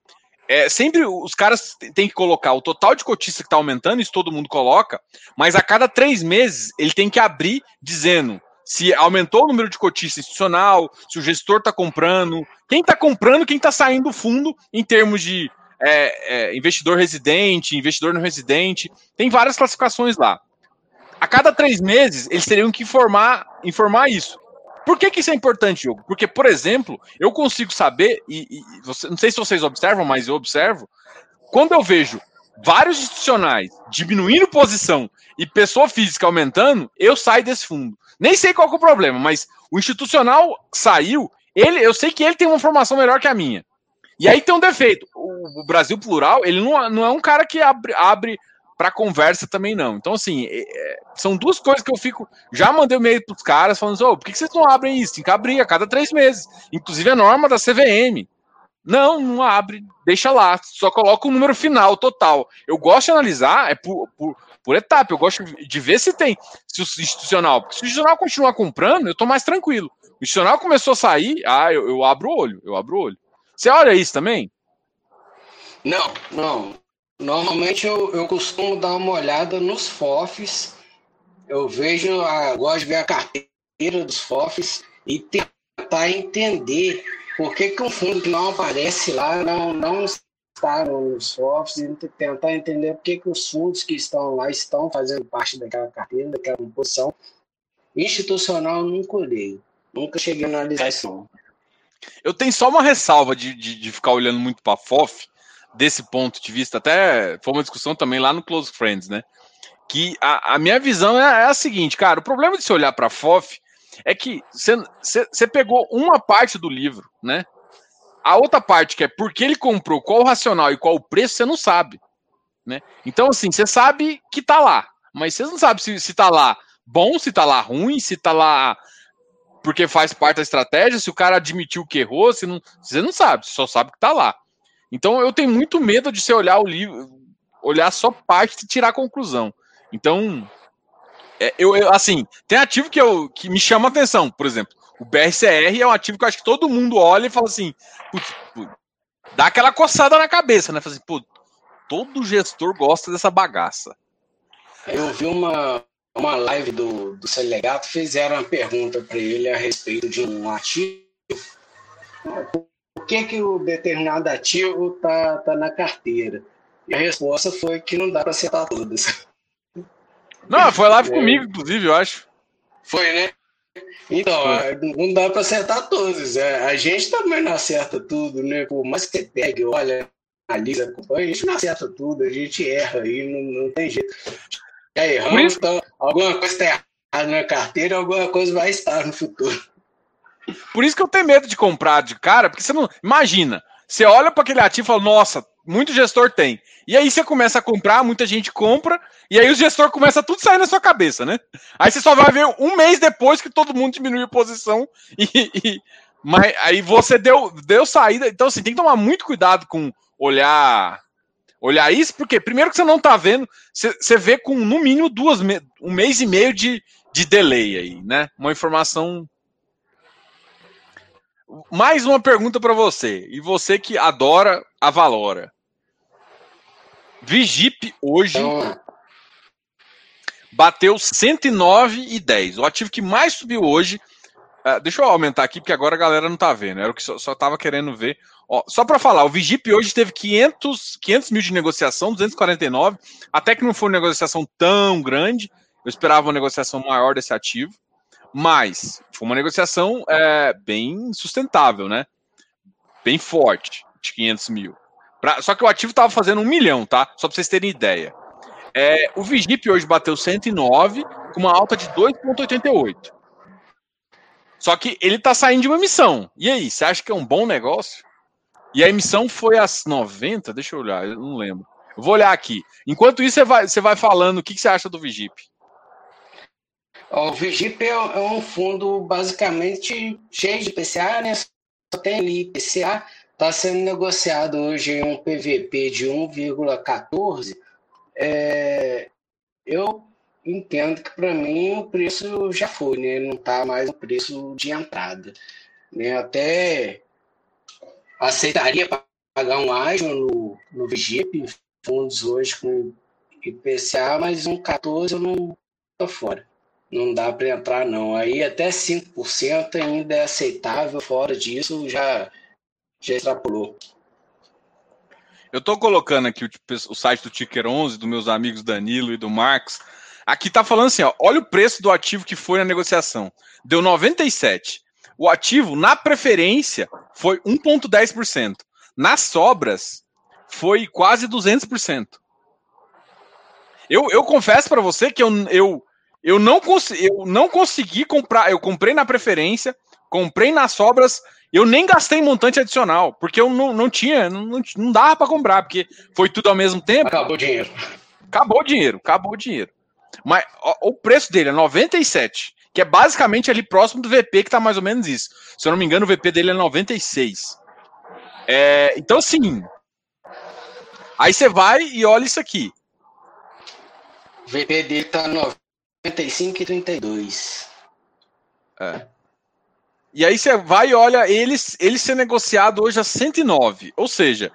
é, sempre os caras têm que colocar o total de cotista que está aumentando, isso todo mundo coloca, mas a cada três meses ele tem que abrir dizendo se aumentou o número de cotista institucional, se o gestor está comprando, quem está comprando, quem está saindo do fundo em termos de é, é, investidor residente, investidor não residente, tem várias classificações lá. A cada três meses eles teriam que informar, informar isso. Por que, que isso é importante, Hugo? Porque, por exemplo, eu consigo saber, e, e você, não sei se vocês observam, mas eu observo, quando eu vejo vários institucionais diminuindo posição e pessoa física aumentando, eu saio desse fundo. Nem sei qual é o problema, mas o institucional saiu, ele, eu sei que ele tem uma formação melhor que a minha. E aí tem um defeito. O, Brasil Plural, ele não, não é um cara que abre, abre para conversa também não. Então, assim, é, é, são duas coisas que eu fico. Já mandei e-mail para os caras falando assim: oh, por que, vocês não abrem isso? Tem que abrir a cada três meses. Inclusive a norma da CVM. Não, não abre, deixa lá, só coloca o número final, total. Eu gosto de analisar, é por, por, por etapa, eu gosto de ver se tem, se o institucional, porque se o institucional continuar comprando, eu tô mais tranquilo. O institucional começou a sair, ah, eu, eu abro o olho, eu abro o olho. Você olha isso também? Não, não. Normalmente eu, eu costumo dar uma olhada nos FOFs. Eu vejo, a, gosto de ver a carteira dos FOFs e tentar entender por que, que um fundo que não aparece lá não, não está nos FOFs e tentar entender por que, que os fundos que estão lá estão fazendo parte daquela carteira, daquela composição. Institucional nunca olhei. Nunca cheguei a analisar isso. Eu tenho só uma ressalva de, de, de ficar olhando muito para FOF, desse ponto de vista, até foi uma discussão também lá no Close Friends, né? Que a, a minha visão é, é, a seguinte, cara, o problema de se olhar para FOF é que você pegou uma parte do livro, né? A outra parte, que é porque ele comprou, qual o racional e qual o preço, você não sabe. Né? Então, assim, você sabe que tá lá, mas você não sabe se, se tá lá bom, se tá lá ruim, se tá lá porque faz parte da estratégia, se o cara admitiu que errou, se não, você não sabe, você só sabe que tá lá. Então eu tenho muito medo de você olhar o livro, olhar só parte e tirar a conclusão. Então, é, eu, eu, assim, tem ativo que, eu, que me chama atenção, por exemplo, o BRCR é um ativo que eu acho que todo mundo olha e fala assim, putz, putz, dá aquela coçada na cabeça, né? Fala assim, pô, todo gestor gosta dessa bagaça. Eu vi uma, uma live do, do Selegato, fizeram uma pergunta para ele a respeito de um ativo por que, que o determinado ativo está tá na carteira? E a resposta foi que não dá para acertar todas. Não, foi live é. comigo, inclusive, eu acho. Foi, né? Então, foi. não dá para acertar todas. É, a gente também não acerta tudo, né? Por mais que você pegue, olha, analisa, acompanha, a gente não acerta tudo, a gente erra aí, não, não tem jeito. Já erramos, então alguma coisa está errada na carteira, alguma coisa vai estar no futuro. Por isso que eu tenho medo de comprar de cara, porque você não. Imagina, você olha para aquele ativo e fala, nossa, muito gestor tem. E aí você começa a comprar, muita gente compra, e aí o gestor começa a tudo sair na sua cabeça, né? Aí você só vai ver um mês depois que todo mundo diminui a posição e. e mas aí você deu, deu saída. Então, assim, tem que tomar muito cuidado com olhar olhar isso, porque primeiro que você não tá vendo, você, você vê com no mínimo duas, um mês e meio de, de delay aí, né? Uma informação mais uma pergunta para você. E você que adora a Valora. Vigip hoje bateu 109,10. O ativo que mais subiu hoje. Uh, deixa eu aumentar aqui, porque agora a galera não tá vendo. Era o que só, só tava querendo ver. Ó, só para falar, o Vigip hoje teve 500, 500 mil de negociação, 249. Até que não foi uma negociação tão grande. Eu esperava uma negociação maior desse ativo. Mas foi uma negociação é, bem sustentável, né? Bem forte, de 500 mil. Pra, só que o ativo estava fazendo um milhão, tá? Só para vocês terem ideia. É, o Vigip hoje bateu 109 com uma alta de 2,88. Só que ele está saindo de uma emissão. E aí, você acha que é um bom negócio? E a emissão foi às 90? Deixa eu olhar, eu não lembro. Eu vou olhar aqui. Enquanto isso, você vai, você vai falando o que, que você acha do Vigip. O Vigip é, é um fundo basicamente cheio de PCA, né? Só tem ali PCA. Está sendo negociado hoje em um PVP de 1,14. É, eu entendo que para mim o preço já foi, né? Não está mais o preço de entrada. Né? Até aceitaria pagar um ágio no, no Vigip, fundos hoje com IPCA, mas um 14 eu não tô fora. Não dá para entrar, não. Aí até 5% ainda é aceitável, fora disso já, já extrapolou. Eu estou colocando aqui o, o, site do Ticker 11, dos meus amigos Danilo e do Marcos. Aqui está falando assim, ó, olha o preço do ativo que foi na negociação. Deu 97. O ativo, na preferência, foi 1,10%. Nas sobras, foi quase 200%. Eu, eu confesso para você que eu, eu, eu, não eu não consegui comprar. Eu comprei na preferência, comprei nas sobras. Eu nem gastei montante adicional, porque eu não, não tinha, não, não dava para comprar, porque foi tudo ao mesmo tempo. Acabou o dinheiro. Acabou o dinheiro, acabou o dinheiro. Mas ó, o preço dele é 97, que é basicamente ali próximo do VP, que tá mais ou menos isso. Se eu não me engano, o VP dele é 96. É, então, assim. Aí você vai e olha isso aqui. VP dele tá 95 e 32. É. E aí você vai e olha ele, ele ser negociado hoje a 109. Ou seja,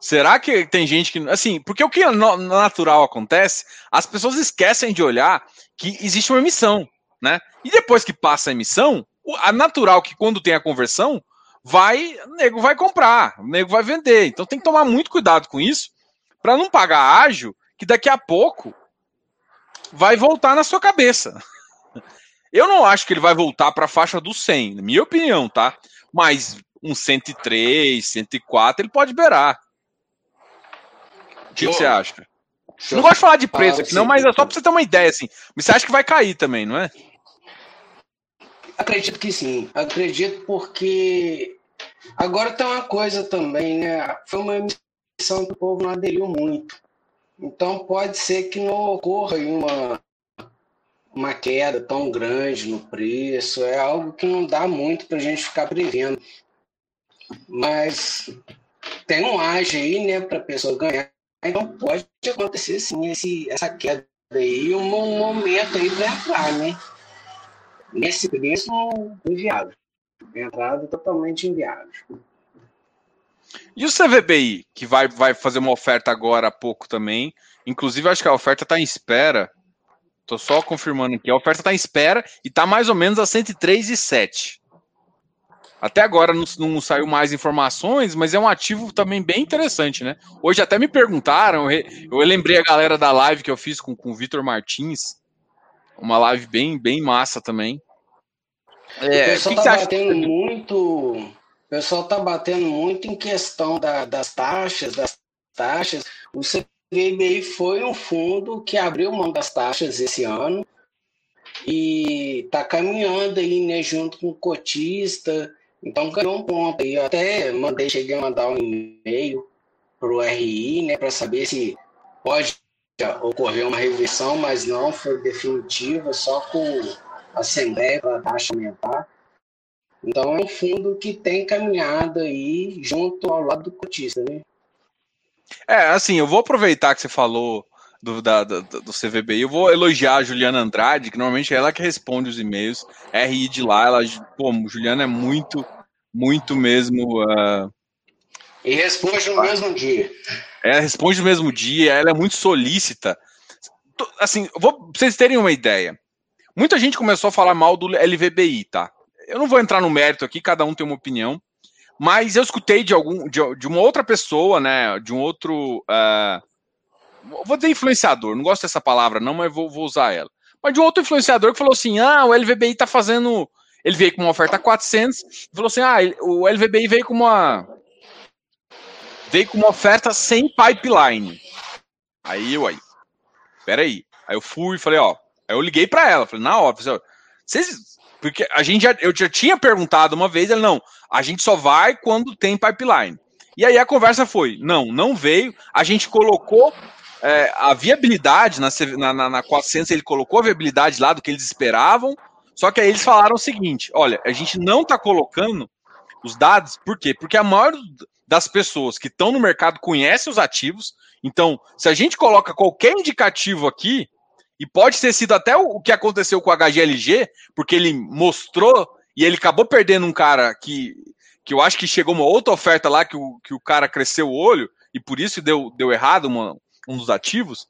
será que tem gente que. Assim, porque o que no, natural acontece, as pessoas esquecem de olhar que existe uma emissão, né? E depois que passa a emissão, a natural que quando tem a conversão, vai, o nego vai comprar, o nego vai vender. Então tem que tomar muito cuidado com isso, para não pagar ágil, que daqui a pouco vai voltar na sua cabeça. Eu não acho que ele vai voltar para a faixa do 100, na minha opinião, tá? Mas um 103, 104, ele pode beirar. O que, que você acha? Não gosto de falar de preço aqui, não, mas é só para você ter uma ideia, assim. Mas você acha que vai cair também, não é? Acredito que sim. Acredito porque agora tem uma coisa também, né? Foi uma emissão que o povo não aderiu muito. Então pode ser que não ocorra uma, uma queda tão grande no preço. É algo que não dá muito para a gente ficar prevendo. Mas tem um age aí, né, para a pessoa ganhar. Então pode acontecer sim esse, essa queda aí, um momento aí para entrar, né? Nesse preço, inviável. Entrada totalmente inviável. E o CVBI, que vai, vai fazer uma oferta agora há pouco também. Inclusive, acho que a oferta está em espera. Estou só confirmando aqui. A oferta está em espera e está mais ou menos a 103,7. Até agora não, não, saiu mais informações, mas é um ativo também bem interessante, né? Hoje até me perguntaram, eu, lembrei a galera da live que eu fiz com, com o Vitor Martins, uma live bem, bem massa também. É, o pessoal que tá que batendo acha? muito. O pessoal tá batendo muito em questão da, das taxas, das taxas. O CVBI foi um fundo que abriu mão das taxas esse ano e está caminhando aí, né, junto com o cotista. Então ganhou um ponto aí. Eu até mandei, cheguei a mandar um e-mail para o RI, né, para saber se pode ocorreu uma revisão, mas não foi definitiva, só com a Assembleia para a taxa aumentar. Então é um fundo que tem caminhado aí junto ao lado do cotista, né? É, assim, eu vou aproveitar que você falou do, da, do, do CVBI, eu vou elogiar a Juliana Andrade, que normalmente é ela que responde os e-mails, RI de lá, ela, pô, Juliana é muito, muito mesmo... Uh... E responde no mesmo dia. Ela responde no mesmo dia, ela é muito solícita. Assim, vou, pra vocês terem uma ideia. Muita gente começou a falar mal do LVBI, tá? Eu não vou entrar no mérito aqui, cada um tem uma opinião. Mas eu escutei de algum de, de uma outra pessoa, né? De um outro. Uh, vou dizer influenciador, não gosto dessa palavra, não, mas vou, vou usar ela. Mas de um outro influenciador que falou assim: ah, o LVBI tá fazendo. Ele veio com uma oferta 400, e falou assim: ah, o LVBI veio com uma veio com uma oferta sem pipeline. Aí eu aí, peraí. Aí eu fui e falei, ó, aí eu liguei para ela, falei, na hora, vocês, porque a gente já, eu já tinha perguntado uma vez, ela não, a gente só vai quando tem pipeline. E aí a conversa foi, não, não veio, a gente colocou é, a viabilidade na, na, na 400, ele colocou a viabilidade lá do que eles esperavam, só que aí eles falaram o seguinte, olha, a gente não tá colocando os dados, por quê? Porque a maior das pessoas que estão no mercado conhecem os ativos. Então, se a gente coloca qualquer indicativo aqui, e pode ter sido até o que aconteceu com o HGLG, porque ele mostrou e ele acabou perdendo um cara que, que eu acho que chegou uma outra oferta lá que o, que o cara cresceu o olho e por isso deu, deu errado uma, um dos ativos,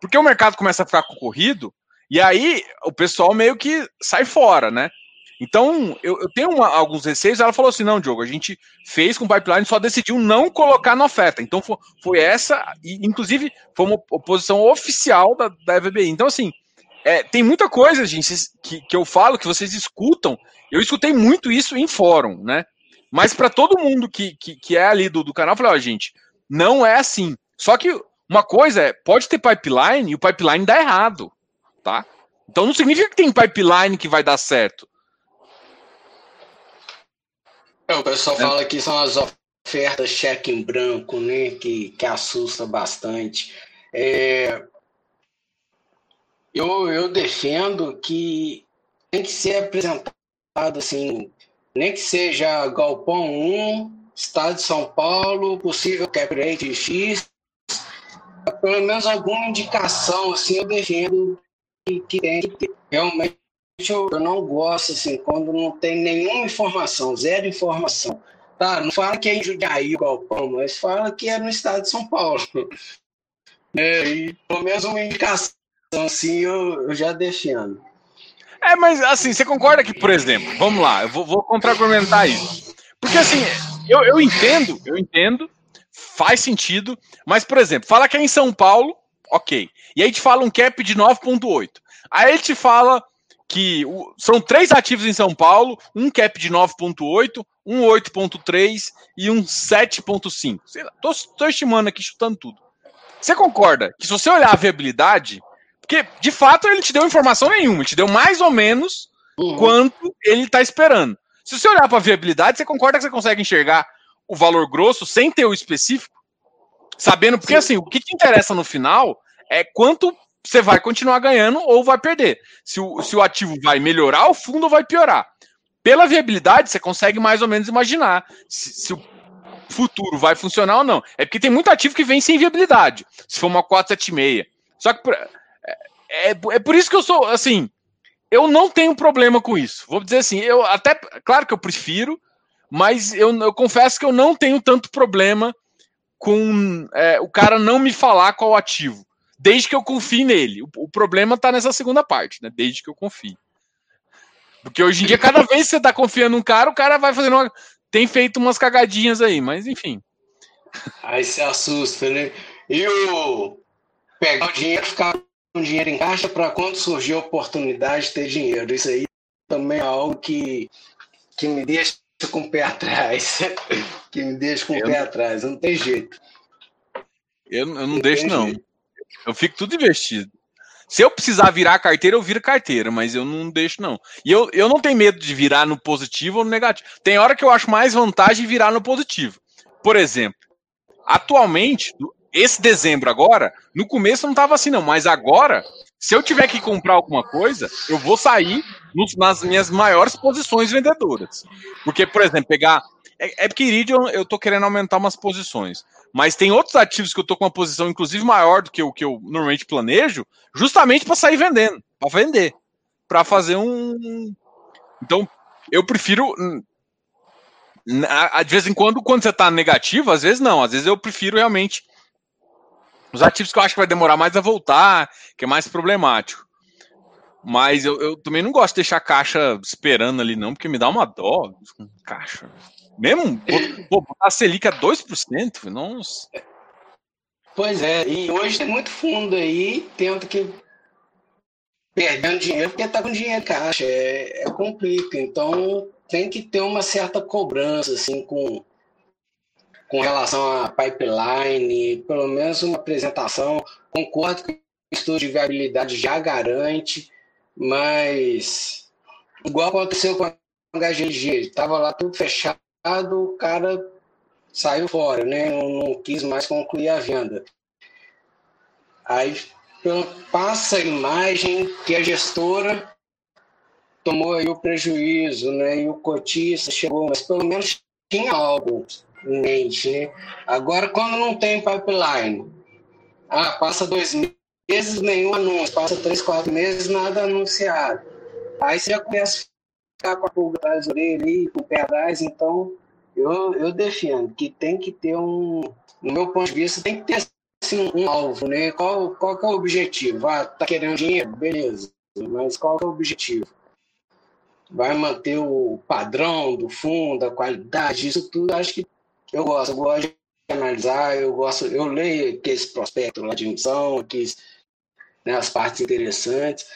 porque o mercado começa a ficar concorrido e aí o pessoal meio que sai fora, né? Então, eu, eu tenho uma, alguns receios. Ela falou assim: não, Diogo, a gente fez com o pipeline, só decidiu não colocar na oferta. Então, foi, foi essa, e inclusive foi uma oposição oficial da, da EVBI. Então, assim, é, tem muita coisa, gente, que, que eu falo, que vocês escutam. Eu escutei muito isso em fórum, né? Mas para todo mundo que, que, que, é ali do, do canal, eu falei, ó, gente, não é assim. Só que uma coisa é, pode ter pipeline e o pipeline dá errado, tá? Então não significa que tem pipeline que vai dar certo. É, o pessoal é. fala que são as ofertas cheque em branco, né? Que, que assusta bastante. É, eu, eu defendo que tem que ser apresentado assim, nem que seja Galpão 1, Estado de São Paulo, possível cap rate X, pelo menos alguma indicação, assim, eu defendo que, que tem que ter. Realmente eu, não gosto, assim, quando não tem nenhuma informação, zero informação. Tá, não fala que é em Jundiaí galpão, mas fala que é no estado de São Paulo. É, e pelo menos uma indicação assim eu, eu já defendo. É, mas assim, você concorda que, por exemplo, vamos lá, eu vou, vou contra-argumentar isso. Porque assim, eu, eu entendo, eu entendo, faz sentido, mas, por exemplo, fala que é em São Paulo, ok. E aí te fala um cap de 9,8. Aí ele te fala que o, são três ativos em São Paulo, um cap de 9.8, um 8.3 e um 7.5. Tô, tô estimando aqui, chutando tudo. Você concorda que se você olhar a viabilidade, porque de fato ele te deu informação nenhuma, ele te deu mais ou menos uhum. quanto ele está esperando. Se você olhar para a viabilidade, você concorda que você consegue enxergar o valor grosso sem ter o específico? Sabendo, porque Sim. assim, o que te interessa no final é quanto você vai continuar ganhando ou vai perder. Se o, se o ativo vai melhorar, o fundo vai piorar. Pela viabilidade, você consegue mais ou menos imaginar se, se o futuro vai funcionar ou não. É porque tem muito ativo que vem sem viabilidade. Se for uma 476. Só que é, é, é por isso que eu sou assim. Eu não tenho problema com isso. Vou dizer assim, eu até. Claro que eu prefiro, mas eu, eu confesso que eu não tenho tanto problema com é, o cara não me falar qual ativo desde que eu confie nele. O, o problema está nessa segunda parte, né? Desde que eu confie. Porque hoje em dia, cada vez que você está confiando num cara, o cara vai fazendo uma... Tem feito umas cagadinhas aí, mas enfim. Aí se assusta, né? E o pegar o dinheiro, ficar com dinheiro em caixa para quando surgir a oportunidade de ter dinheiro. Isso aí também é algo que, que me deixa com o pé atrás. que me deixa com o pé atrás. Não tem jeito. Eu, eu não, não deixo, não. Jeito. Eu fico tudo investido. Se eu precisar virar carteira, eu viro carteira, mas eu não deixo, não. E eu, eu não tenho medo de virar no positivo ou no negativo. Tem hora que eu acho mais vantagem virar no positivo. Por exemplo, atualmente, esse dezembro agora, no começo não estava assim, não, mas agora, se eu tiver que comprar alguma coisa, eu vou sair nos, nas minhas maiores posições vendedoras. Porque, por exemplo, pegar. É, é porque Iridium eu estou querendo aumentar umas posições. Mas tem outros ativos que eu tô com uma posição, inclusive, maior do que o que eu normalmente planejo, justamente para sair vendendo, para vender, para fazer um. Então, eu prefiro. De vez em quando, quando você está negativo, às vezes não, às vezes eu prefiro realmente os ativos que eu acho que vai demorar mais a voltar, que é mais problemático. Mas eu, eu também não gosto de deixar a caixa esperando ali, não, porque me dá uma dó. Caixa. Mesmo? Pô, a Selic a 2%? Nossa. Pois é, e hoje tem muito fundo aí, tendo que perdendo dinheiro porque está com dinheiro em caixa, é, é. Então tem que ter uma certa cobrança assim com, com relação à pipeline, pelo menos uma apresentação. Concordo que o estudo de viabilidade já garante, mas igual aconteceu com a HGG, estava lá tudo fechado o cara saiu fora, né? Não, não quis mais concluir a venda. Aí passa a imagem que a gestora tomou aí o prejuízo, né? E o cotista chegou, mas pelo menos tinha algo em mente, né? Agora, quando não tem pipeline, ah, passa dois meses, nenhum anúncio, passa três, quatro meses, nada anunciado. Aí você já começa ficar com a pulga atrás dele, com o pé atrás, então eu, eu defendo que tem que ter um, no meu ponto de vista, tem que ter assim, um alvo, né? Qual, qual que é o objetivo? Ah, tá querendo dinheiro? Beleza. Mas qual que é o objetivo? Vai manter o padrão do fundo, a qualidade, isso tudo, acho que eu gosto. Eu gosto de analisar, eu gosto, eu leio aqueles prospectos lá de emissão, aqueles, né, as partes interessantes.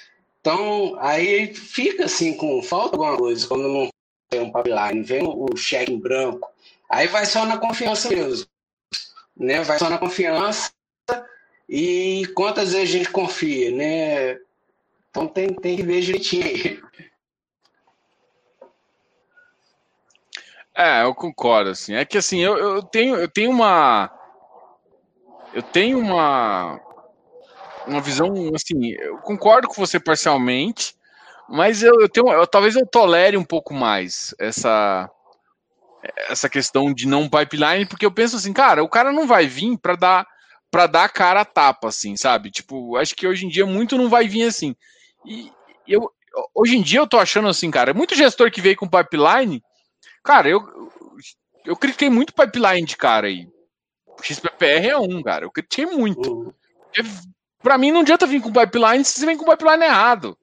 Então, aí fica assim, com falta alguma coisa, quando não tem um pipeline, vem o cheque em branco. Aí vai só na confiança mesmo. Né? Vai só na confiança e quantas vezes a gente confia, né? Então tem, tem que ver direitinho aí. É, eu concordo, assim. É que assim, eu, eu tenho, eu tenho uma. Eu tenho uma. Uma visão, assim, eu concordo com você parcialmente, mas eu, eu tenho. Eu, talvez eu tolere um pouco mais essa. Essa questão de não pipeline, porque eu penso assim, cara, o cara não vai vir para dar para dar cara a tapa, assim, sabe? Tipo, acho que hoje em dia muito não vai vir assim. E eu, hoje em dia eu tô achando assim, cara, muito gestor que veio com pipeline, cara, eu, eu critiquei muito pipeline de cara aí. XPPR é um, cara, eu critiquei muito. Para mim não adianta vir com pipeline se você vem com pipeline errado.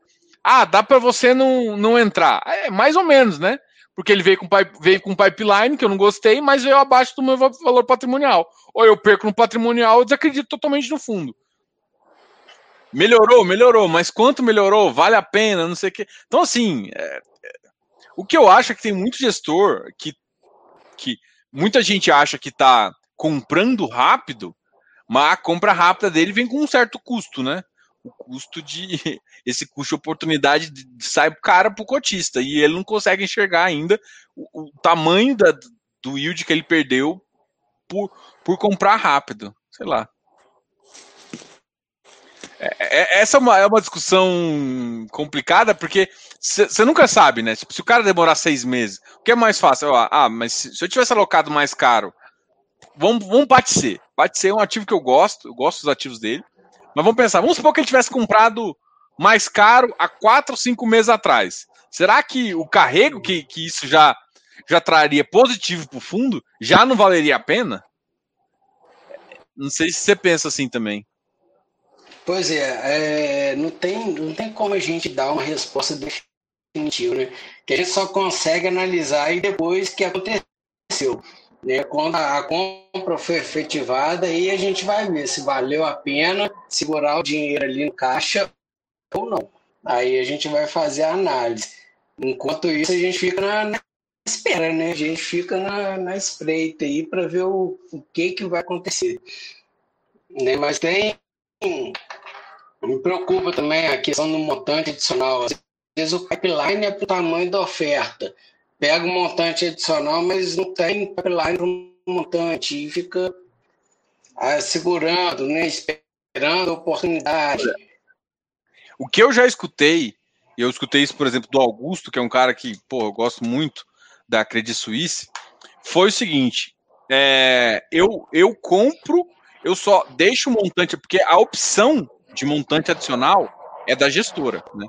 Ah, dá para você não, não entrar. É mais ou menos, né? Porque ele veio com, veio com pipeline, que eu não gostei, mas veio abaixo do meu valor patrimonial ou eu perco no patrimonial ou desacredito totalmente no fundo. Melhorou, melhorou, mas quanto melhorou? Vale a pena, não sei o quê. Então, assim, é, é, o que eu acho é que tem muito gestor que, que muita gente acha que está comprando rápido, mas a compra rápida dele vem com um certo custo, né? O custo de. Esse custo de oportunidade sai cara pro cotista e ele não consegue enxergar ainda o, o tamanho da, do yield que ele perdeu por, por comprar rápido. Sei lá. É, é, essa é uma, é uma discussão complicada, porque você nunca sabe, né? Tipo, se o cara demorar seis meses, o que é mais fácil? Ah, mas se, se eu tivesse alocado mais caro, vamos, vamos. Pode ser é um ativo que eu gosto, eu gosto dos ativos dele. Mas vamos pensar, vamos supor que ele tivesse comprado mais caro há quatro ou cinco meses atrás. Será que o carrego que, que isso já, já traria positivo para o fundo já não valeria a pena? Não sei se você pensa assim também. Pois é, é, não, tem, não tem como a gente dar uma resposta definitiva, né? Que a gente só consegue analisar e depois que aconteceu. Né? Quando a compra foi efetivada, aí a gente vai ver se valeu a pena segurar o dinheiro ali no caixa ou não. Aí a gente vai fazer a análise. Enquanto isso, a gente fica na, na espera, né? A gente fica na, na espreita aí para ver o, o que, que vai acontecer. Né? Mas tem. Me preocupa também a questão do montante adicional. Às vezes o pipeline é para o tamanho da oferta. Pega um montante adicional, mas não tem pipeline para um montante e fica ah, segurando, né? esperando a oportunidade. O que eu já escutei, eu escutei isso, por exemplo, do Augusto, que é um cara que, pô, eu gosto muito, da Credit Suisse foi o seguinte: é, eu, eu compro, eu só deixo o montante, porque a opção de montante adicional é da gestora, né?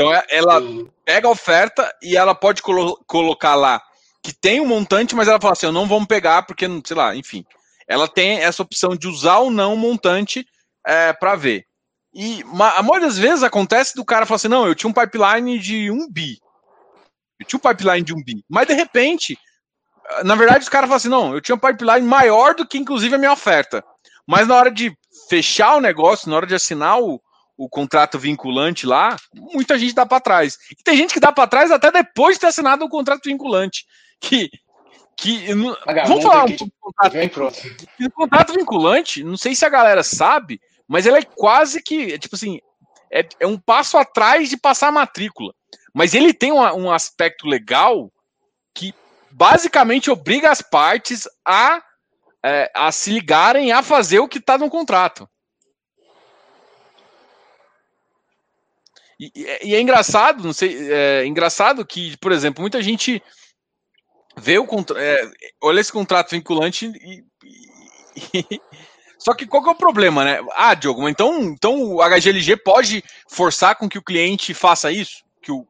Então é, ela pega a oferta e ela pode colo colocar lá que tem um montante, mas ela fala assim: eu não vamos pegar porque, sei lá, enfim. Ela tem essa opção de usar ou não o montante é, para ver. E a maioria das vezes acontece do cara falar assim: não, eu tinha um pipeline de um bi. Eu tinha um pipeline de um bi. Mas de repente, na verdade, os caras falam assim: não, eu tinha um pipeline maior do que inclusive a minha oferta. Mas na hora de fechar o negócio, na hora de assinar o, o contrato vinculante lá, muita gente dá para trás. E tem gente que dá para trás até depois de ter assinado o um contrato vinculante. Que. que vamos falar um pouco contrato, o contrato vinculante, não sei se a galera sabe, mas ele é quase que, tipo assim, é, é um passo atrás de passar a matrícula. Mas ele tem um, um aspecto legal que basicamente obriga as partes a, é, a se ligarem a fazer o que está no contrato. E, e, é engraçado, não sei, é engraçado que, por exemplo, muita gente vê o é, olha esse contrato vinculante e, e, só que qual que é o problema, né? Ah, Diogo, então, então o HGLG pode forçar com que o cliente faça isso? que o,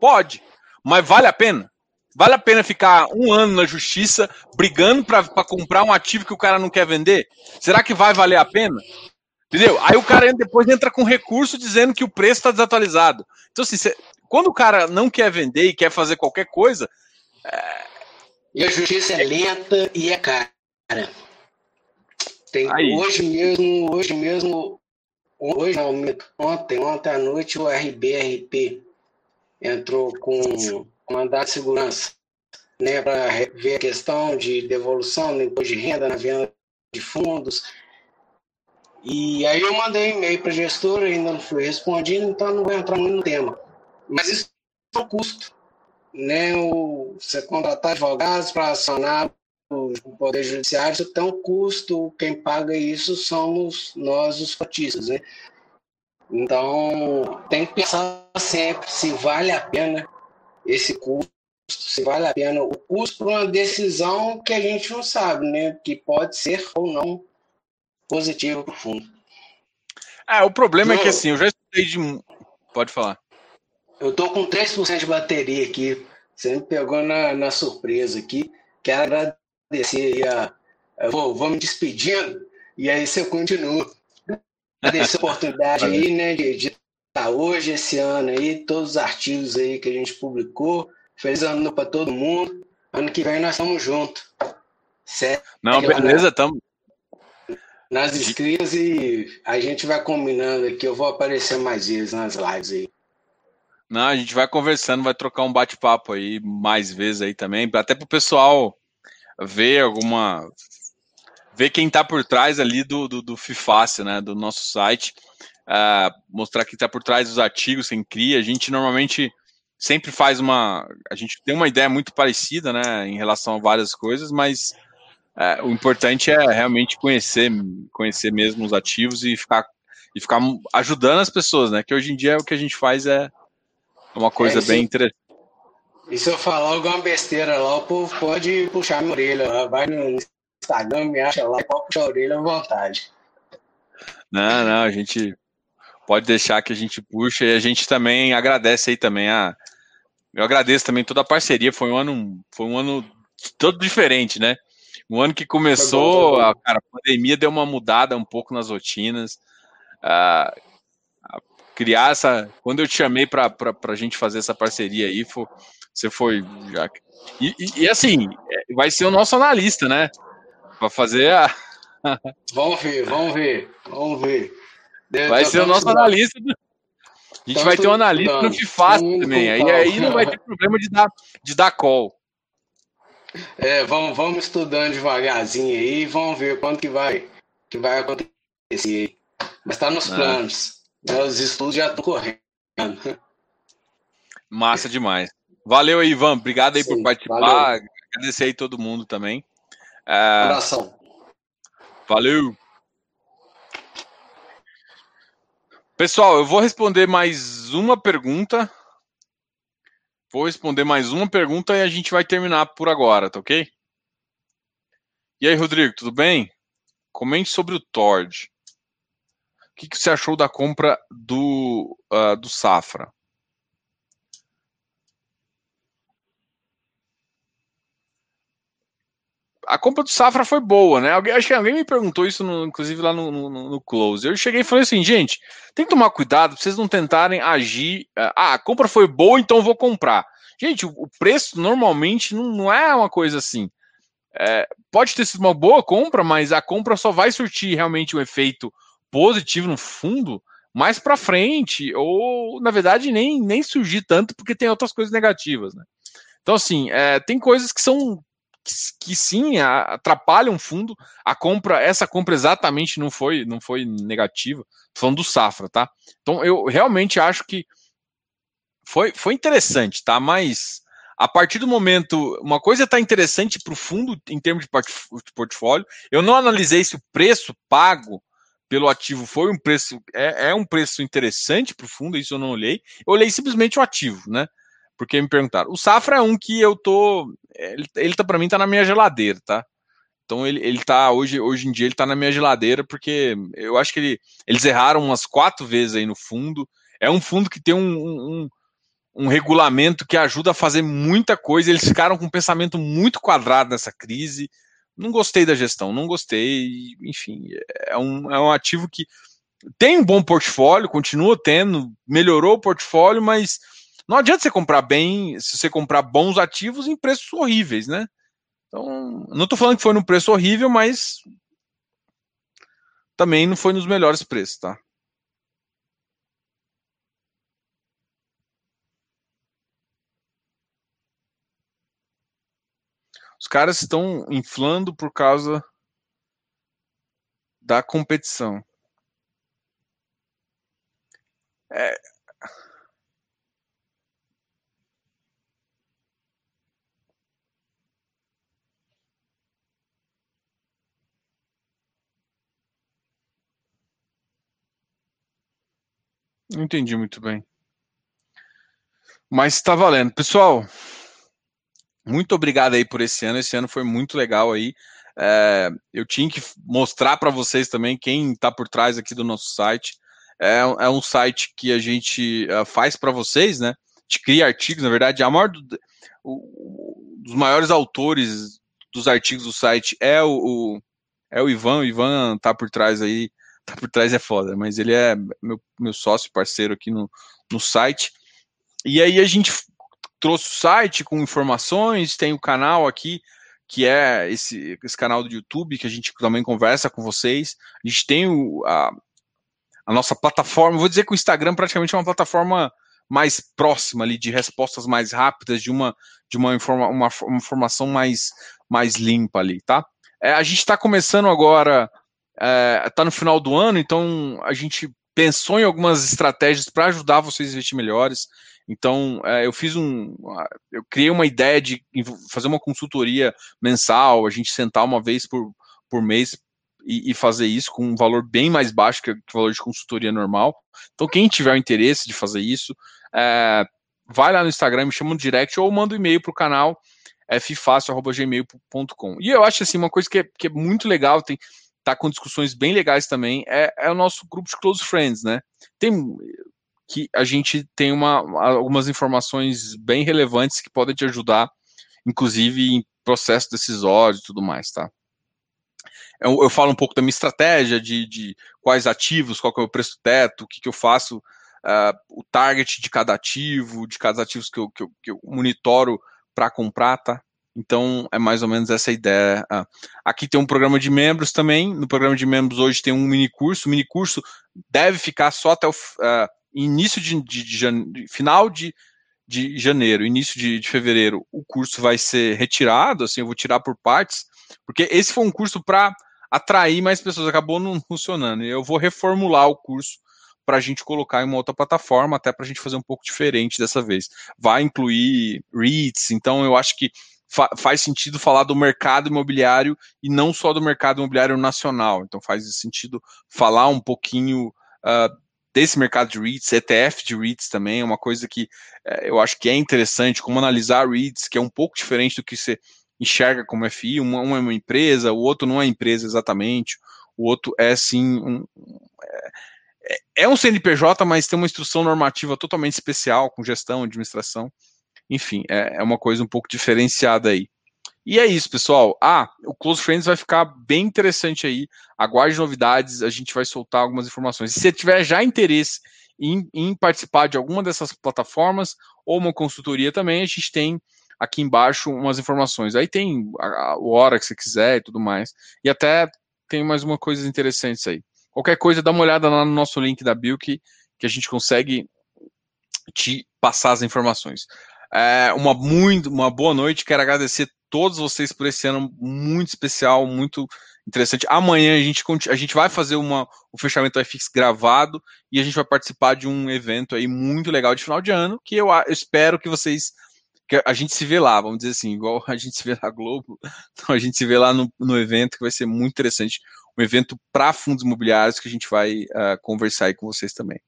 pode, mas vale a pena? Vale a pena ficar um ano na justiça brigando para comprar um ativo que o cara não quer vender? Será que vai valer a pena? Entendeu? Aí o cara depois entra com recurso dizendo que o preço está desatualizado. Então, assim, cê, quando o cara não quer vender e quer fazer qualquer coisa. É... E a justiça é lenta e é cara. Tem, hoje mesmo, hoje mesmo, hoje não, ontem, ontem à noite o RBRP entrou com mandato de segurança, né, para ver a questão de devolução do imposto de renda na venda de fundos. E aí eu mandei e-mail para a gestora, ainda não fui respondido, então não vou entrar muito no tema. Mas isso é um custo. Né? O, você contratar advogados para acionar o Poder Judiciário, isso tem um custo, quem paga isso somos nós, os cotistas. Né? Então, tem que pensar sempre se vale a pena esse custo, se vale a pena o custo para uma decisão que a gente não sabe, né? Que pode ser ou não positiva para o fundo. É, o problema é que assim, eu já estudei de. Pode falar. Eu tô com 3% de bateria aqui. Você me pegou na, na surpresa aqui. Quero agradecer aí a. Vou, vou me despedindo e aí você continua. Agradecer a oportunidade aí, né, de, de Tá, hoje, esse ano aí, todos os artigos aí que a gente publicou. Feliz ano para todo mundo. Ano que vem nós estamos juntos. Certo? Não, beleza, estamos. Nas inscritas e a gente vai combinando aqui. Eu vou aparecer mais vezes nas lives aí. Não, a gente vai conversando, vai trocar um bate-papo aí mais vezes aí também, até para o pessoal ver alguma. ver quem está por trás ali do, do, do FIFAC, né? Do nosso site uh, mostrar que está por trás dos artigos, quem cria. A gente normalmente sempre faz uma. A gente tem uma ideia muito parecida, né, em relação a várias coisas, mas uh, o importante é realmente conhecer, conhecer mesmo os ativos e ficar e ficar ajudando as pessoas, né? Que hoje em dia o que a gente faz é uma coisa é, bem interessante. E se eu falar alguma besteira lá, o povo pode puxar minha orelha. Vai no Instagram, me acha lá pode puxar a orelha à vontade. Não, não, a gente pode deixar que a gente puxa e a gente também agradece aí também a. Eu agradeço também toda a parceria. Foi um ano, foi um ano todo diferente, né? Um ano que começou, bom, cara, a pandemia deu uma mudada um pouco nas rotinas. A, a criar essa. Quando eu te chamei para a gente fazer essa parceria aí, foi, você foi. Já, e, e, e, assim, é, vai ser o nosso analista, né? Para fazer a. vamos ver, vamos ver, vamos ver. Vai ser o nosso analista. A gente vai ter um analista no FIFA também. Aí, aí não vai ter problema de dar, de dar call. É, vamos, vamos estudando devagarzinho aí, vamos ver quando que vai, que vai acontecer. Mas está nos ah. planos. Né? Os estudos já estão correndo. Massa demais. Valeu aí, Ivan. Obrigado aí Sim, por participar. Valeu. Agradecer aí todo mundo também. É... Abração. Valeu. Pessoal, eu vou responder mais uma pergunta. Vou responder mais uma pergunta e a gente vai terminar por agora, tá ok? E aí, Rodrigo, tudo bem? Comente sobre o Tord. O que, que você achou da compra do, uh, do Safra? A compra do Safra foi boa, né? Alguém, acho que alguém me perguntou isso, no, inclusive lá no, no, no, Close. Eu cheguei e falei assim, gente, tem que tomar cuidado pra vocês não tentarem agir. Eh, ah, a compra foi boa, então vou comprar. Gente, o, o preço normalmente não, não, é uma coisa assim. É, pode ter sido uma boa compra, mas a compra só vai surtir realmente um efeito positivo no fundo mais para frente, ou na verdade nem, nem surgir tanto porque tem outras coisas negativas, né? Então, assim, é, tem coisas que são que, que sim atrapalham o fundo. A compra, essa compra exatamente não foi, não foi negativa. Tô falando do Safra, tá? Então eu realmente acho que foi, foi interessante, tá? Mas a partir do momento, uma coisa está interessante para o fundo em termos de portfólio. Eu não analisei se o preço pago pelo ativo foi um preço é, é um preço interessante para o fundo, isso eu não olhei. Eu olhei simplesmente o ativo, né? Porque me perguntaram. O Safra é um que eu tô. Ele, ele tá, para mim, tá na minha geladeira, tá? Então ele, ele tá, hoje, hoje em dia, ele tá na minha geladeira, porque eu acho que ele, eles erraram umas quatro vezes aí no fundo. É um fundo que tem um, um, um regulamento que ajuda a fazer muita coisa. Eles ficaram com um pensamento muito quadrado nessa crise. Não gostei da gestão, não gostei. Enfim, é um, é um ativo que tem um bom portfólio, continua tendo, melhorou o portfólio, mas não adianta você comprar bem se você comprar bons ativos em preços horríveis, né? Então, não estou falando que foi num preço horrível, mas também não foi nos melhores preços, tá? Os caras estão inflando por causa da competição. É... Não entendi muito bem. Mas está valendo. Pessoal, muito obrigado aí por esse ano. Esse ano foi muito legal aí. É, eu tinha que mostrar para vocês também quem está por trás aqui do nosso site. É, é um site que a gente uh, faz para vocês, né? A gente cria artigos, na verdade, a maior do, o, dos maiores autores dos artigos do site é o, o, é o Ivan. O Ivan tá por trás aí, tá por trás é foda, mas ele é meu, meu sócio, parceiro aqui no, no site. E aí a gente trouxe o site com informações, tem o canal aqui, que é esse, esse canal do YouTube, que a gente também conversa com vocês. A gente tem o, a, a nossa plataforma, vou dizer que o Instagram praticamente é uma plataforma mais próxima ali, de respostas mais rápidas, de uma, de uma, informa, uma, uma informação mais, mais limpa ali, tá? É, a gente está começando agora, está é, no final do ano, então a gente pensou em algumas estratégias para ajudar vocês a investir melhores. Então, é, eu fiz um. Eu criei uma ideia de fazer uma consultoria mensal, a gente sentar uma vez por, por mês e, e fazer isso com um valor bem mais baixo que, que o valor de consultoria normal. Então, quem tiver o interesse de fazer isso, é, vai lá no Instagram, me chama no direct ou manda um e-mail para o canal ffácil.gmail.com. E eu acho assim, uma coisa que é, que é muito legal, tem tá com discussões bem legais também, é, é o nosso grupo de close friends, né? Tem que a gente tem uma, algumas informações bem relevantes que podem te ajudar, inclusive em processo decisório e tudo mais, tá? Eu, eu falo um pouco da minha estratégia, de, de quais ativos, qual que é o preço teto, o que, que eu faço, uh, o target de cada ativo, de cada ativo que eu, que eu, que eu monitoro para comprar, tá? Então é mais ou menos essa ideia. Uh, aqui tem um programa de membros também. No programa de membros hoje tem um mini curso. O mini curso deve ficar só até o, uh, início de, de, de final de, de janeiro, início de, de, fevereiro, o curso vai ser retirado, assim, eu vou tirar por partes, porque esse foi um curso para atrair mais pessoas, acabou não funcionando. Eu vou reformular o curso para a gente colocar em uma outra plataforma, até para a gente fazer um pouco diferente dessa vez. Vai incluir REITs, então eu acho que fa faz sentido falar do mercado imobiliário e não só do mercado imobiliário nacional. Então faz sentido falar um pouquinho uh, desse mercado de REITs, ETF de REITs também, é uma coisa que é, eu acho que é interessante, como analisar REITs, que é um pouco diferente do que você enxerga como FI, uma, uma é uma empresa, o outro não é empresa exatamente, o outro é sim um, é, é um CNPJ, mas tem uma instrução normativa totalmente especial, com gestão, administração, enfim, é, é uma coisa um pouco diferenciada aí. E é isso, pessoal. Ah, o Close Friends vai ficar bem interessante aí. Aguarde novidades, a gente vai soltar algumas informações. Se você tiver já interesse em, em participar de alguma dessas plataformas ou uma consultoria também, a gente tem aqui embaixo umas informações. Aí tem a, a hora que você quiser e tudo mais. E até tem mais uma coisa interessante aí. Qualquer coisa, dá uma olhada lá no nosso link da Bill que, que a gente consegue te passar as informações. É, uma, muito, uma boa noite, quero agradecer todos vocês por esse ano muito especial, muito interessante. Amanhã a gente, a gente vai fazer uma, o fechamento FX gravado e a gente vai participar de um evento aí muito legal de final de ano, que eu, eu espero que vocês que a gente se vê lá, vamos dizer assim, igual a gente se vê na Globo, então a gente se vê lá no, no evento, que vai ser muito interessante, um evento para fundos imobiliários que a gente vai uh, conversar aí com vocês também.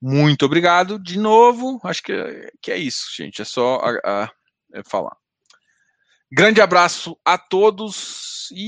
Muito obrigado de novo. Acho que, que é isso, gente. É só a, a, é falar. Grande abraço a todos e